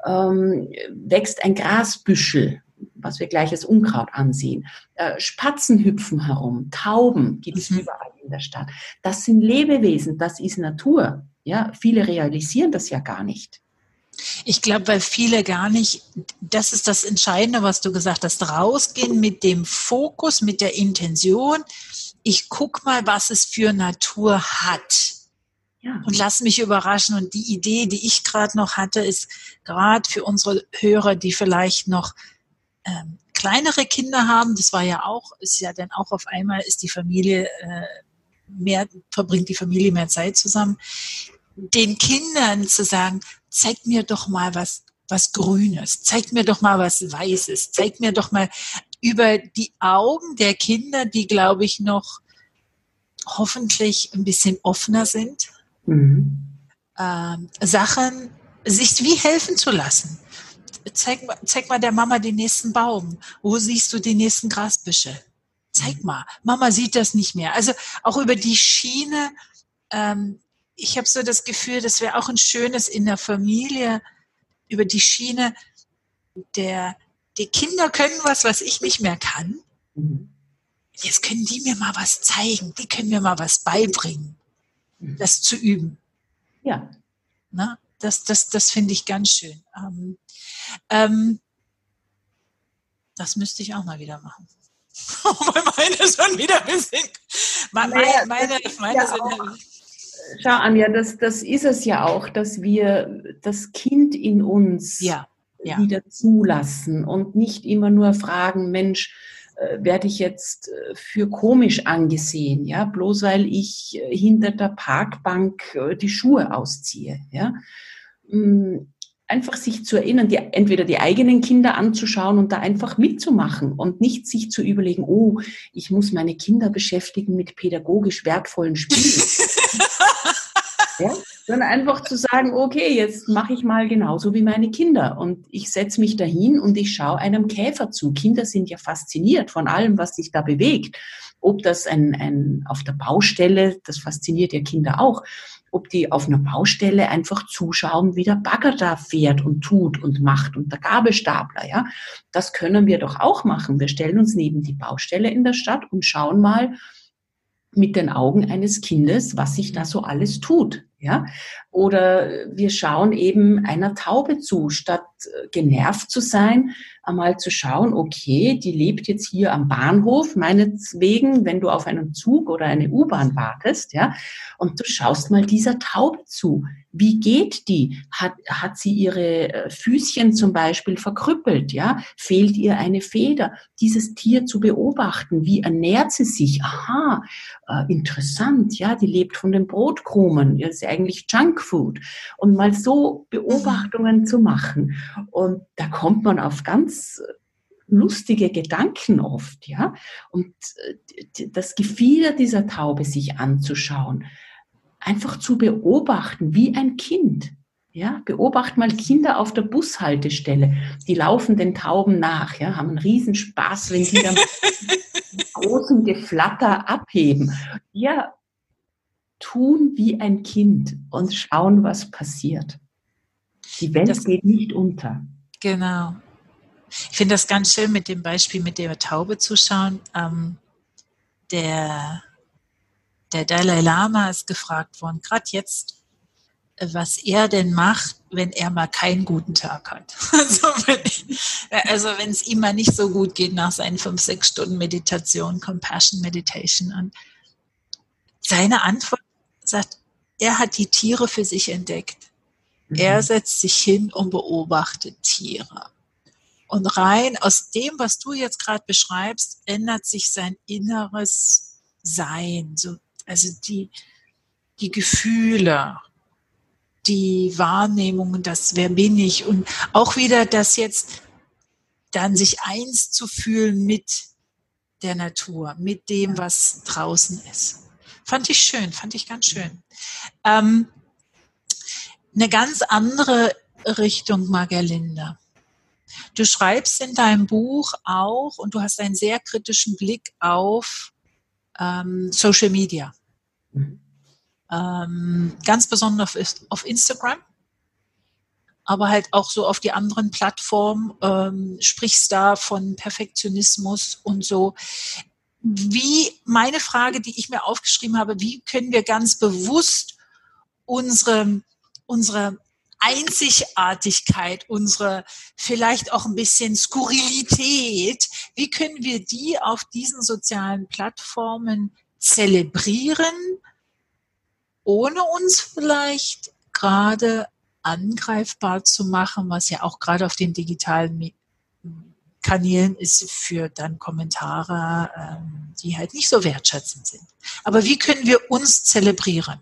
ähm, wächst ein Grasbüschel, was wir gleich als Unkraut ansehen. Äh, Spatzen hüpfen herum, Tauben gibt es mhm. überall in der Stadt. Das sind Lebewesen, das ist Natur. Ja, viele realisieren das ja gar nicht. Ich glaube, weil viele gar nicht, das ist das Entscheidende, was du gesagt hast, rausgehen mit dem Fokus, mit der Intention. Ich guck mal, was es für Natur hat. Ja. Und lass mich überraschen. Und die Idee, die ich gerade noch hatte, ist gerade für unsere Hörer, die vielleicht noch ähm, kleinere Kinder haben, das war ja auch, ist ja dann auch auf einmal ist die Familie äh, mehr, verbringt die Familie mehr Zeit zusammen den Kindern zu sagen, zeig mir doch mal was, was Grünes, zeig mir doch mal was Weißes, zeig mir doch mal über die Augen der Kinder, die, glaube ich, noch hoffentlich ein bisschen offener sind, mhm. ähm, Sachen sich wie helfen zu lassen. Zeig, zeig mal der Mama den nächsten Baum. Wo siehst du die nächsten Grasbüsche? Zeig mal. Mama sieht das nicht mehr. Also auch über die Schiene ähm, ich habe so das Gefühl, das wäre auch ein schönes in der Familie über die Schiene der, die Kinder können was, was ich nicht mehr kann. Mhm. Jetzt können die mir mal was zeigen, die können mir mal was beibringen, mhm. das zu üben. Ja. Na, das das, das finde ich ganz schön. Ähm, ähm, das müsste ich auch mal wieder machen. Weil meine schon wieder ein bisschen. Meine, meine, meine, meine ja sind, Schau, Anja, das, das ist es ja auch, dass wir das Kind in uns ja, ja. wieder zulassen und nicht immer nur fragen, Mensch, äh, werde ich jetzt äh, für komisch angesehen, ja, bloß weil ich äh, hinter der Parkbank die Schuhe ausziehe, ja. Mm, einfach sich zu erinnern, die, entweder die eigenen Kinder anzuschauen und da einfach mitzumachen und nicht sich zu überlegen, oh, ich muss meine Kinder beschäftigen mit pädagogisch wertvollen Spielen. ja? Sondern einfach zu sagen, okay, jetzt mache ich mal genauso wie meine Kinder und ich setze mich dahin und ich schaue einem Käfer zu. Kinder sind ja fasziniert von allem, was sich da bewegt. Ob das ein, ein auf der Baustelle, das fasziniert ja Kinder auch, ob die auf einer Baustelle einfach zuschauen, wie der Bagger da fährt und tut und macht und der Gabelstapler, ja. Das können wir doch auch machen. Wir stellen uns neben die Baustelle in der Stadt und schauen mal mit den Augen eines Kindes, was sich da so alles tut. Ja? Oder wir schauen eben einer Taube zu, statt äh, genervt zu sein, einmal zu schauen, okay, die lebt jetzt hier am Bahnhof, meinetwegen, wenn du auf einen Zug oder eine U-Bahn wartest, ja, und du schaust mal dieser Taube zu. Wie geht die? Hat, hat sie ihre äh, Füßchen zum Beispiel verkrüppelt? Ja? Fehlt ihr eine Feder? Dieses Tier zu beobachten. Wie ernährt sie sich? Aha, äh, interessant. Ja, die lebt von den Brotkrumen. Das ist eigentlich Junkfood. Und mal so Beobachtungen zu machen. Und da kommt man auf ganz lustige Gedanken oft, ja. Und äh, das Gefieder dieser Taube sich anzuschauen einfach zu beobachten, wie ein Kind. Ja, beobacht mal Kinder auf der Bushaltestelle. Die laufen den Tauben nach, ja, haben einen Riesenspaß, wenn sie dann mit großem Geflatter abheben. Ja, tun wie ein Kind und schauen, was passiert. Die Welt das, geht nicht unter. Genau. Ich finde das ganz schön mit dem Beispiel mit der Taube zuschauen. Ähm, der der Dalai Lama ist gefragt worden, gerade jetzt, äh, was er denn macht, wenn er mal keinen guten Tag hat. Also wenn, also wenn es ihm mal nicht so gut geht nach seinen fünf, sechs Stunden Meditation, Compassion Meditation. Und seine Antwort sagt, er hat die Tiere für sich entdeckt. Mhm. Er setzt sich hin und beobachtet Tiere. Und rein aus dem, was du jetzt gerade beschreibst, ändert sich sein inneres Sein. So also die, die Gefühle, die Wahrnehmungen, das wer bin ich und auch wieder das jetzt dann sich eins zu fühlen mit der Natur, mit dem, was draußen ist. Fand ich schön, fand ich ganz schön. Ähm, eine ganz andere Richtung, Margerlinda. Du schreibst in deinem Buch auch und du hast einen sehr kritischen Blick auf ähm, Social Media. Ähm, ganz besonders auf, auf Instagram aber halt auch so auf die anderen Plattformen, ähm, sprichst da von Perfektionismus und so. Wie, meine Frage, die ich mir aufgeschrieben habe, wie können wir ganz bewusst unsere, unsere Einzigartigkeit, unsere vielleicht auch ein bisschen Skurrilität, wie können wir die auf diesen sozialen Plattformen zelebrieren, ohne uns vielleicht gerade angreifbar zu machen, was ja auch gerade auf den digitalen Kanälen ist für dann Kommentare, ähm, die halt nicht so wertschätzend sind. Aber wie können wir uns zelebrieren?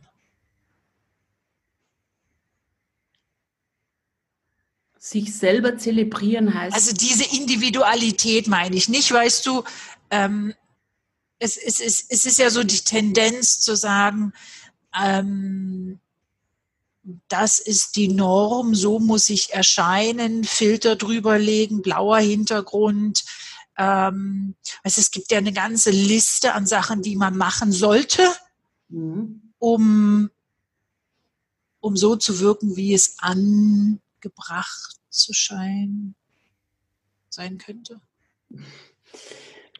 Sich selber zelebrieren heißt. Also diese Individualität meine ich nicht, weißt du, ähm, es, es, es, es ist ja so die Tendenz zu sagen, ähm, das ist die Norm, so muss ich erscheinen, Filter drüberlegen, blauer Hintergrund. Ähm, also es gibt ja eine ganze Liste an Sachen, die man machen sollte, mhm. um, um so zu wirken, wie es angebracht zu scheinen sein könnte.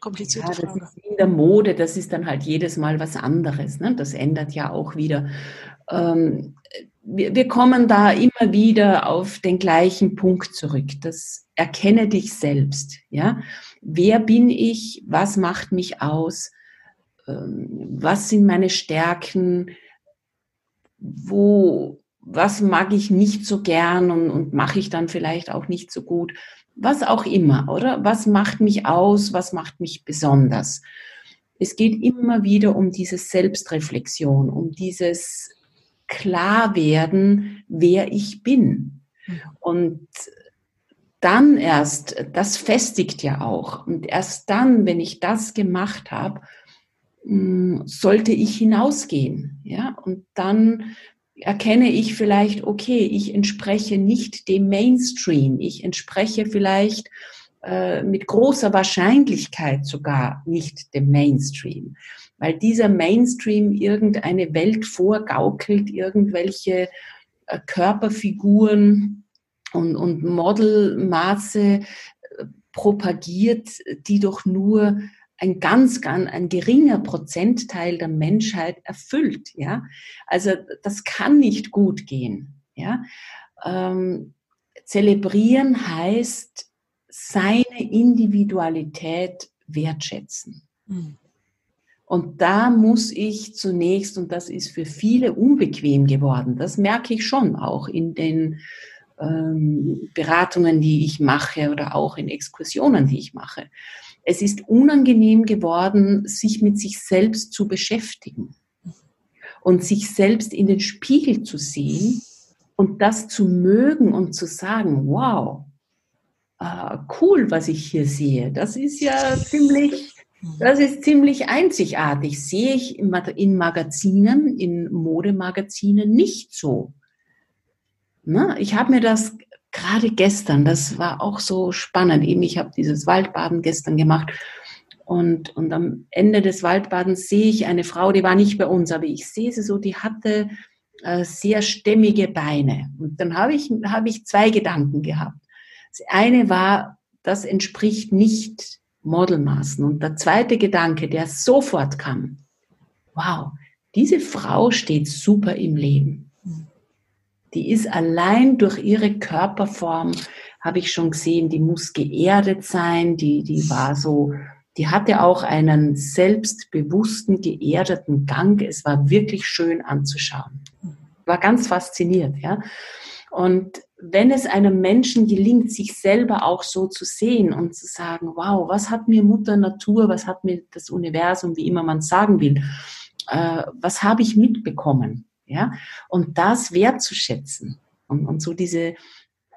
Komplizierte ja, das Frage. Ist in der Mode, das ist dann halt jedes Mal was anderes. Ne? Das ändert ja auch wieder. Ähm, wir, wir kommen da immer wieder auf den gleichen Punkt zurück. Das erkenne dich selbst. Ja, wer bin ich? Was macht mich aus? Ähm, was sind meine Stärken? Wo, was mag ich nicht so gern und, und mache ich dann vielleicht auch nicht so gut? Was auch immer, oder? Was macht mich aus? Was macht mich besonders? Es geht immer wieder um diese Selbstreflexion, um dieses klar werden, wer ich bin. Und dann erst, das festigt ja auch. Und erst dann, wenn ich das gemacht habe, mm, sollte ich hinausgehen. Ja, und dann erkenne ich vielleicht, okay, ich entspreche nicht dem Mainstream. Ich entspreche vielleicht äh, mit großer Wahrscheinlichkeit sogar nicht dem Mainstream weil dieser Mainstream irgendeine Welt vorgaukelt, irgendwelche äh, Körperfiguren und, und Modelmaße äh, propagiert, die doch nur ein ganz, ganz, ein geringer Prozentteil der Menschheit erfüllt, ja. Also, das kann nicht gut gehen, ja. Ähm, zelebrieren heißt seine Individualität wertschätzen. Mhm. Und da muss ich zunächst, und das ist für viele unbequem geworden, das merke ich schon auch in den ähm, Beratungen, die ich mache oder auch in Exkursionen, die ich mache. Es ist unangenehm geworden, sich mit sich selbst zu beschäftigen und sich selbst in den Spiegel zu sehen und das zu mögen und zu sagen, wow, äh, cool, was ich hier sehe. Das ist ja ziemlich das ist ziemlich einzigartig. Sehe ich in Magazinen, in Modemagazinen nicht so. Na, ich habe mir das gerade gestern, das war auch so spannend. Eben, ich habe dieses Waldbaden gestern gemacht. Und, und am Ende des Waldbadens sehe ich eine Frau, die war nicht bei uns, aber ich sehe sie so, die hatte äh, sehr stämmige Beine. Und dann habe ich, hab ich zwei Gedanken gehabt. Das eine war, das entspricht nicht Modelmaßen. Und der zweite Gedanke, der sofort kam, wow, diese Frau steht super im Leben. Die ist allein durch ihre Körperform, habe ich schon gesehen, die muss geerdet sein, die, die war so, die hatte auch einen selbstbewussten, geerdeten Gang. Es war wirklich schön anzuschauen. War ganz fasziniert, ja. Und wenn es einem Menschen gelingt, sich selber auch so zu sehen und zu sagen, wow, was hat mir Mutter Natur, was hat mir das Universum, wie immer man sagen will, äh, was habe ich mitbekommen, ja, und das wertzuschätzen und, und so diese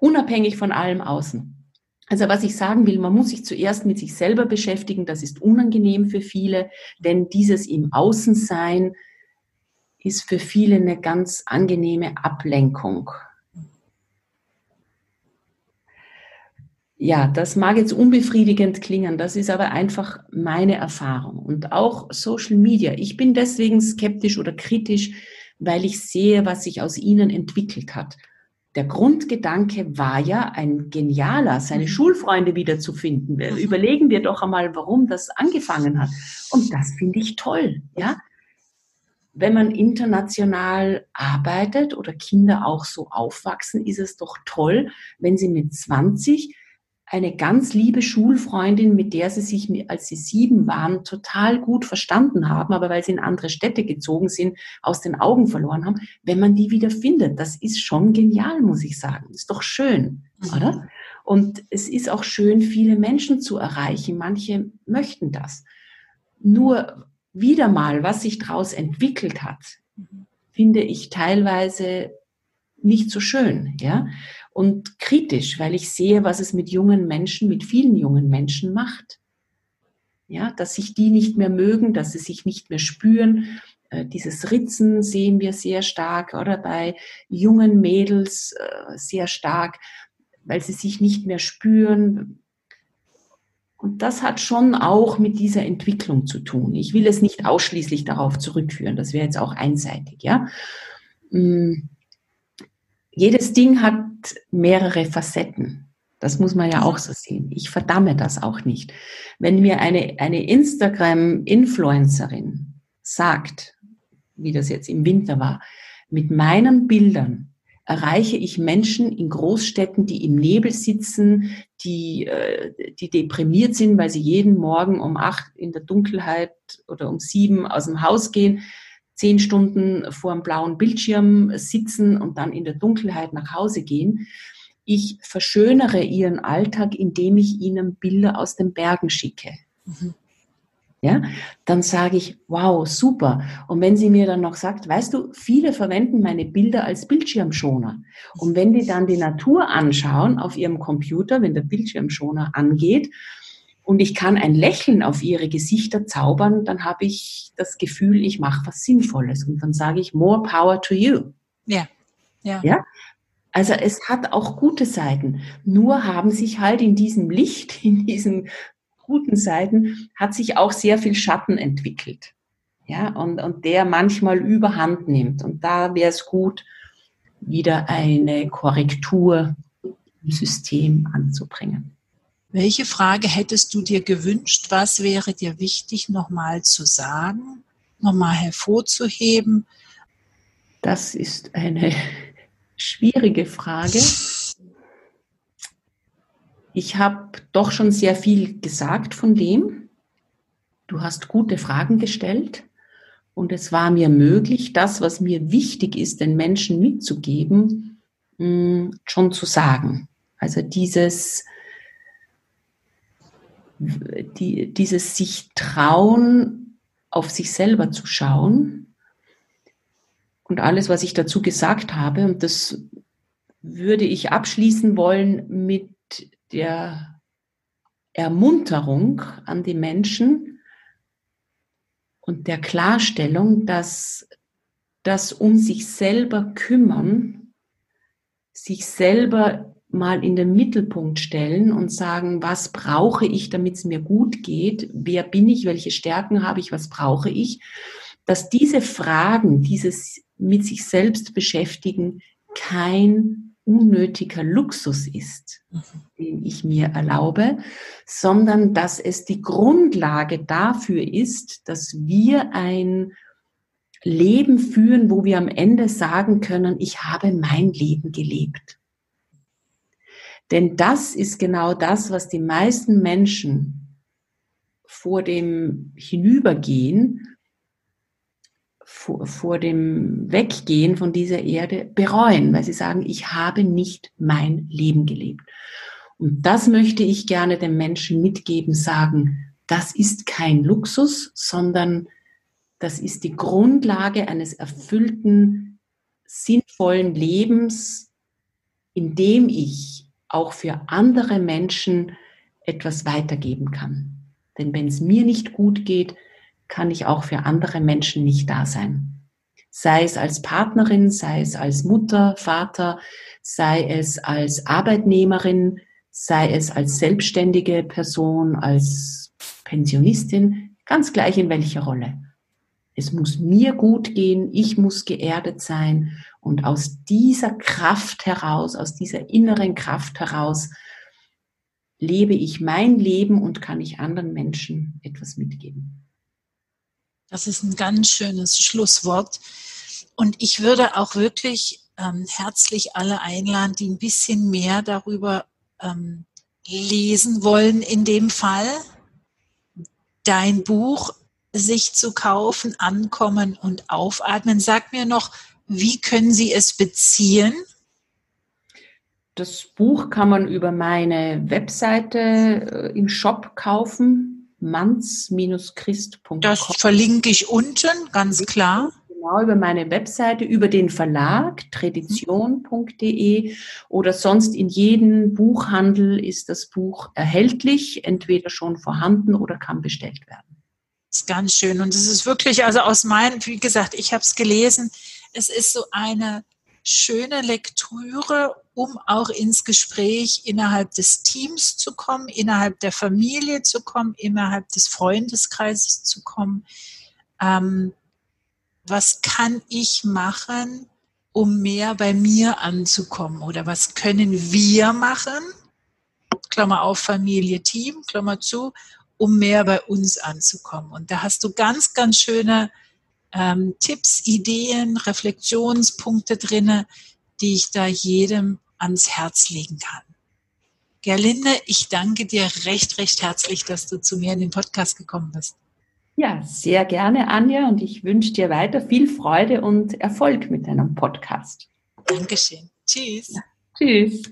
unabhängig von allem außen. Also was ich sagen will, man muss sich zuerst mit sich selber beschäftigen, das ist unangenehm für viele, denn dieses im Außensein ist für viele eine ganz angenehme Ablenkung Ja, das mag jetzt unbefriedigend klingen, das ist aber einfach meine Erfahrung. Und auch Social Media. Ich bin deswegen skeptisch oder kritisch, weil ich sehe, was sich aus ihnen entwickelt hat. Der Grundgedanke war ja ein genialer, seine mhm. Schulfreunde wiederzufinden. Mhm. Überlegen wir doch einmal, warum das angefangen hat. Und das finde ich toll, ja. Wenn man international arbeitet oder Kinder auch so aufwachsen, ist es doch toll, wenn sie mit 20 eine ganz liebe Schulfreundin, mit der sie sich, als sie sieben waren, total gut verstanden haben, aber weil sie in andere Städte gezogen sind, aus den Augen verloren haben, wenn man die wieder findet. Das ist schon genial, muss ich sagen. Ist doch schön, mhm. oder? Und es ist auch schön, viele Menschen zu erreichen. Manche möchten das. Nur wieder mal, was sich daraus entwickelt hat, mhm. finde ich teilweise nicht so schön, ja und kritisch, weil ich sehe, was es mit jungen Menschen, mit vielen jungen Menschen macht. Ja, dass sich die nicht mehr mögen, dass sie sich nicht mehr spüren. Äh, dieses Ritzen sehen wir sehr stark oder bei jungen Mädels äh, sehr stark, weil sie sich nicht mehr spüren. Und das hat schon auch mit dieser Entwicklung zu tun. Ich will es nicht ausschließlich darauf zurückführen. Das wäre jetzt auch einseitig, ja. Mm jedes Ding hat mehrere Facetten. Das muss man ja auch so sehen. Ich verdamme das auch nicht. Wenn mir eine, eine Instagram-Influencerin sagt, wie das jetzt im Winter war, mit meinen Bildern erreiche ich Menschen in Großstädten, die im Nebel sitzen, die, äh, die deprimiert sind, weil sie jeden Morgen um acht in der Dunkelheit oder um sieben aus dem Haus gehen zehn Stunden vor einem blauen Bildschirm sitzen und dann in der Dunkelheit nach Hause gehen. Ich verschönere ihren Alltag, indem ich ihnen Bilder aus den Bergen schicke. Mhm. Ja, dann sage ich, wow, super. Und wenn sie mir dann noch sagt, weißt du, viele verwenden meine Bilder als Bildschirmschoner. Und wenn die dann die Natur anschauen auf ihrem Computer, wenn der Bildschirmschoner angeht, und ich kann ein Lächeln auf ihre Gesichter zaubern, dann habe ich das Gefühl, ich mache was Sinnvolles. Und dann sage ich, more power to you. Ja. Ja. ja? Also es hat auch gute Seiten. Nur haben sich halt in diesem Licht, in diesen guten Seiten, hat sich auch sehr viel Schatten entwickelt. Ja, und, und der manchmal überhand nimmt. Und da wäre es gut, wieder eine Korrektur im System anzubringen. Welche Frage hättest du dir gewünscht? Was wäre dir wichtig, nochmal zu sagen, nochmal hervorzuheben? Das ist eine schwierige Frage. Ich habe doch schon sehr viel gesagt von dem. Du hast gute Fragen gestellt und es war mir möglich, das, was mir wichtig ist, den Menschen mitzugeben, mm, schon zu sagen. Also dieses, die, dieses sich trauen, auf sich selber zu schauen und alles, was ich dazu gesagt habe, und das würde ich abschließen wollen mit der Ermunterung an die Menschen und der Klarstellung, dass das um sich selber kümmern, sich selber mal in den Mittelpunkt stellen und sagen, was brauche ich, damit es mir gut geht? Wer bin ich? Welche Stärken habe ich? Was brauche ich? Dass diese Fragen, dieses mit sich selbst beschäftigen, kein unnötiger Luxus ist, mhm. den ich mir erlaube, sondern dass es die Grundlage dafür ist, dass wir ein Leben führen, wo wir am Ende sagen können, ich habe mein Leben gelebt. Denn das ist genau das, was die meisten Menschen vor dem Hinübergehen, vor, vor dem Weggehen von dieser Erde bereuen, weil sie sagen, ich habe nicht mein Leben gelebt. Und das möchte ich gerne den Menschen mitgeben, sagen, das ist kein Luxus, sondern das ist die Grundlage eines erfüllten, sinnvollen Lebens, in dem ich auch für andere Menschen etwas weitergeben kann. Denn wenn es mir nicht gut geht, kann ich auch für andere Menschen nicht da sein. Sei es als Partnerin, sei es als Mutter, Vater, sei es als Arbeitnehmerin, sei es als selbstständige Person, als Pensionistin, ganz gleich in welcher Rolle. Es muss mir gut gehen, ich muss geerdet sein und aus dieser Kraft heraus, aus dieser inneren Kraft heraus, lebe ich mein Leben und kann ich anderen Menschen etwas mitgeben. Das ist ein ganz schönes Schlusswort. Und ich würde auch wirklich ähm, herzlich alle einladen, die ein bisschen mehr darüber ähm, lesen wollen in dem Fall. Dein Buch sich zu kaufen, ankommen und aufatmen. Sag mir noch, wie können Sie es beziehen? Das Buch kann man über meine Webseite äh, im Shop kaufen, manz-christ.com. Das verlinke ich unten, ganz klar. Genau, über meine Webseite, über den Verlag tradition.de oder sonst in jedem Buchhandel ist das Buch erhältlich, entweder schon vorhanden oder kann bestellt werden. Das ist ganz schön und es ist wirklich, also aus meinem, wie gesagt, ich habe es gelesen, es ist so eine schöne Lektüre, um auch ins Gespräch innerhalb des Teams zu kommen, innerhalb der Familie zu kommen, innerhalb des Freundeskreises zu kommen. Ähm, was kann ich machen, um mehr bei mir anzukommen? Oder was können wir machen? Klammer auf Familie, Team, Klammer zu, um mehr bei uns anzukommen. Und da hast du ganz, ganz schöne ähm, Tipps, Ideen, Reflexionspunkte drinne, die ich da jedem ans Herz legen kann. Gerlinde, ich danke dir recht, recht herzlich, dass du zu mir in den Podcast gekommen bist. Ja, sehr gerne, Anja, und ich wünsche dir weiter viel Freude und Erfolg mit deinem Podcast. Dankeschön. Tschüss. Ja, tschüss.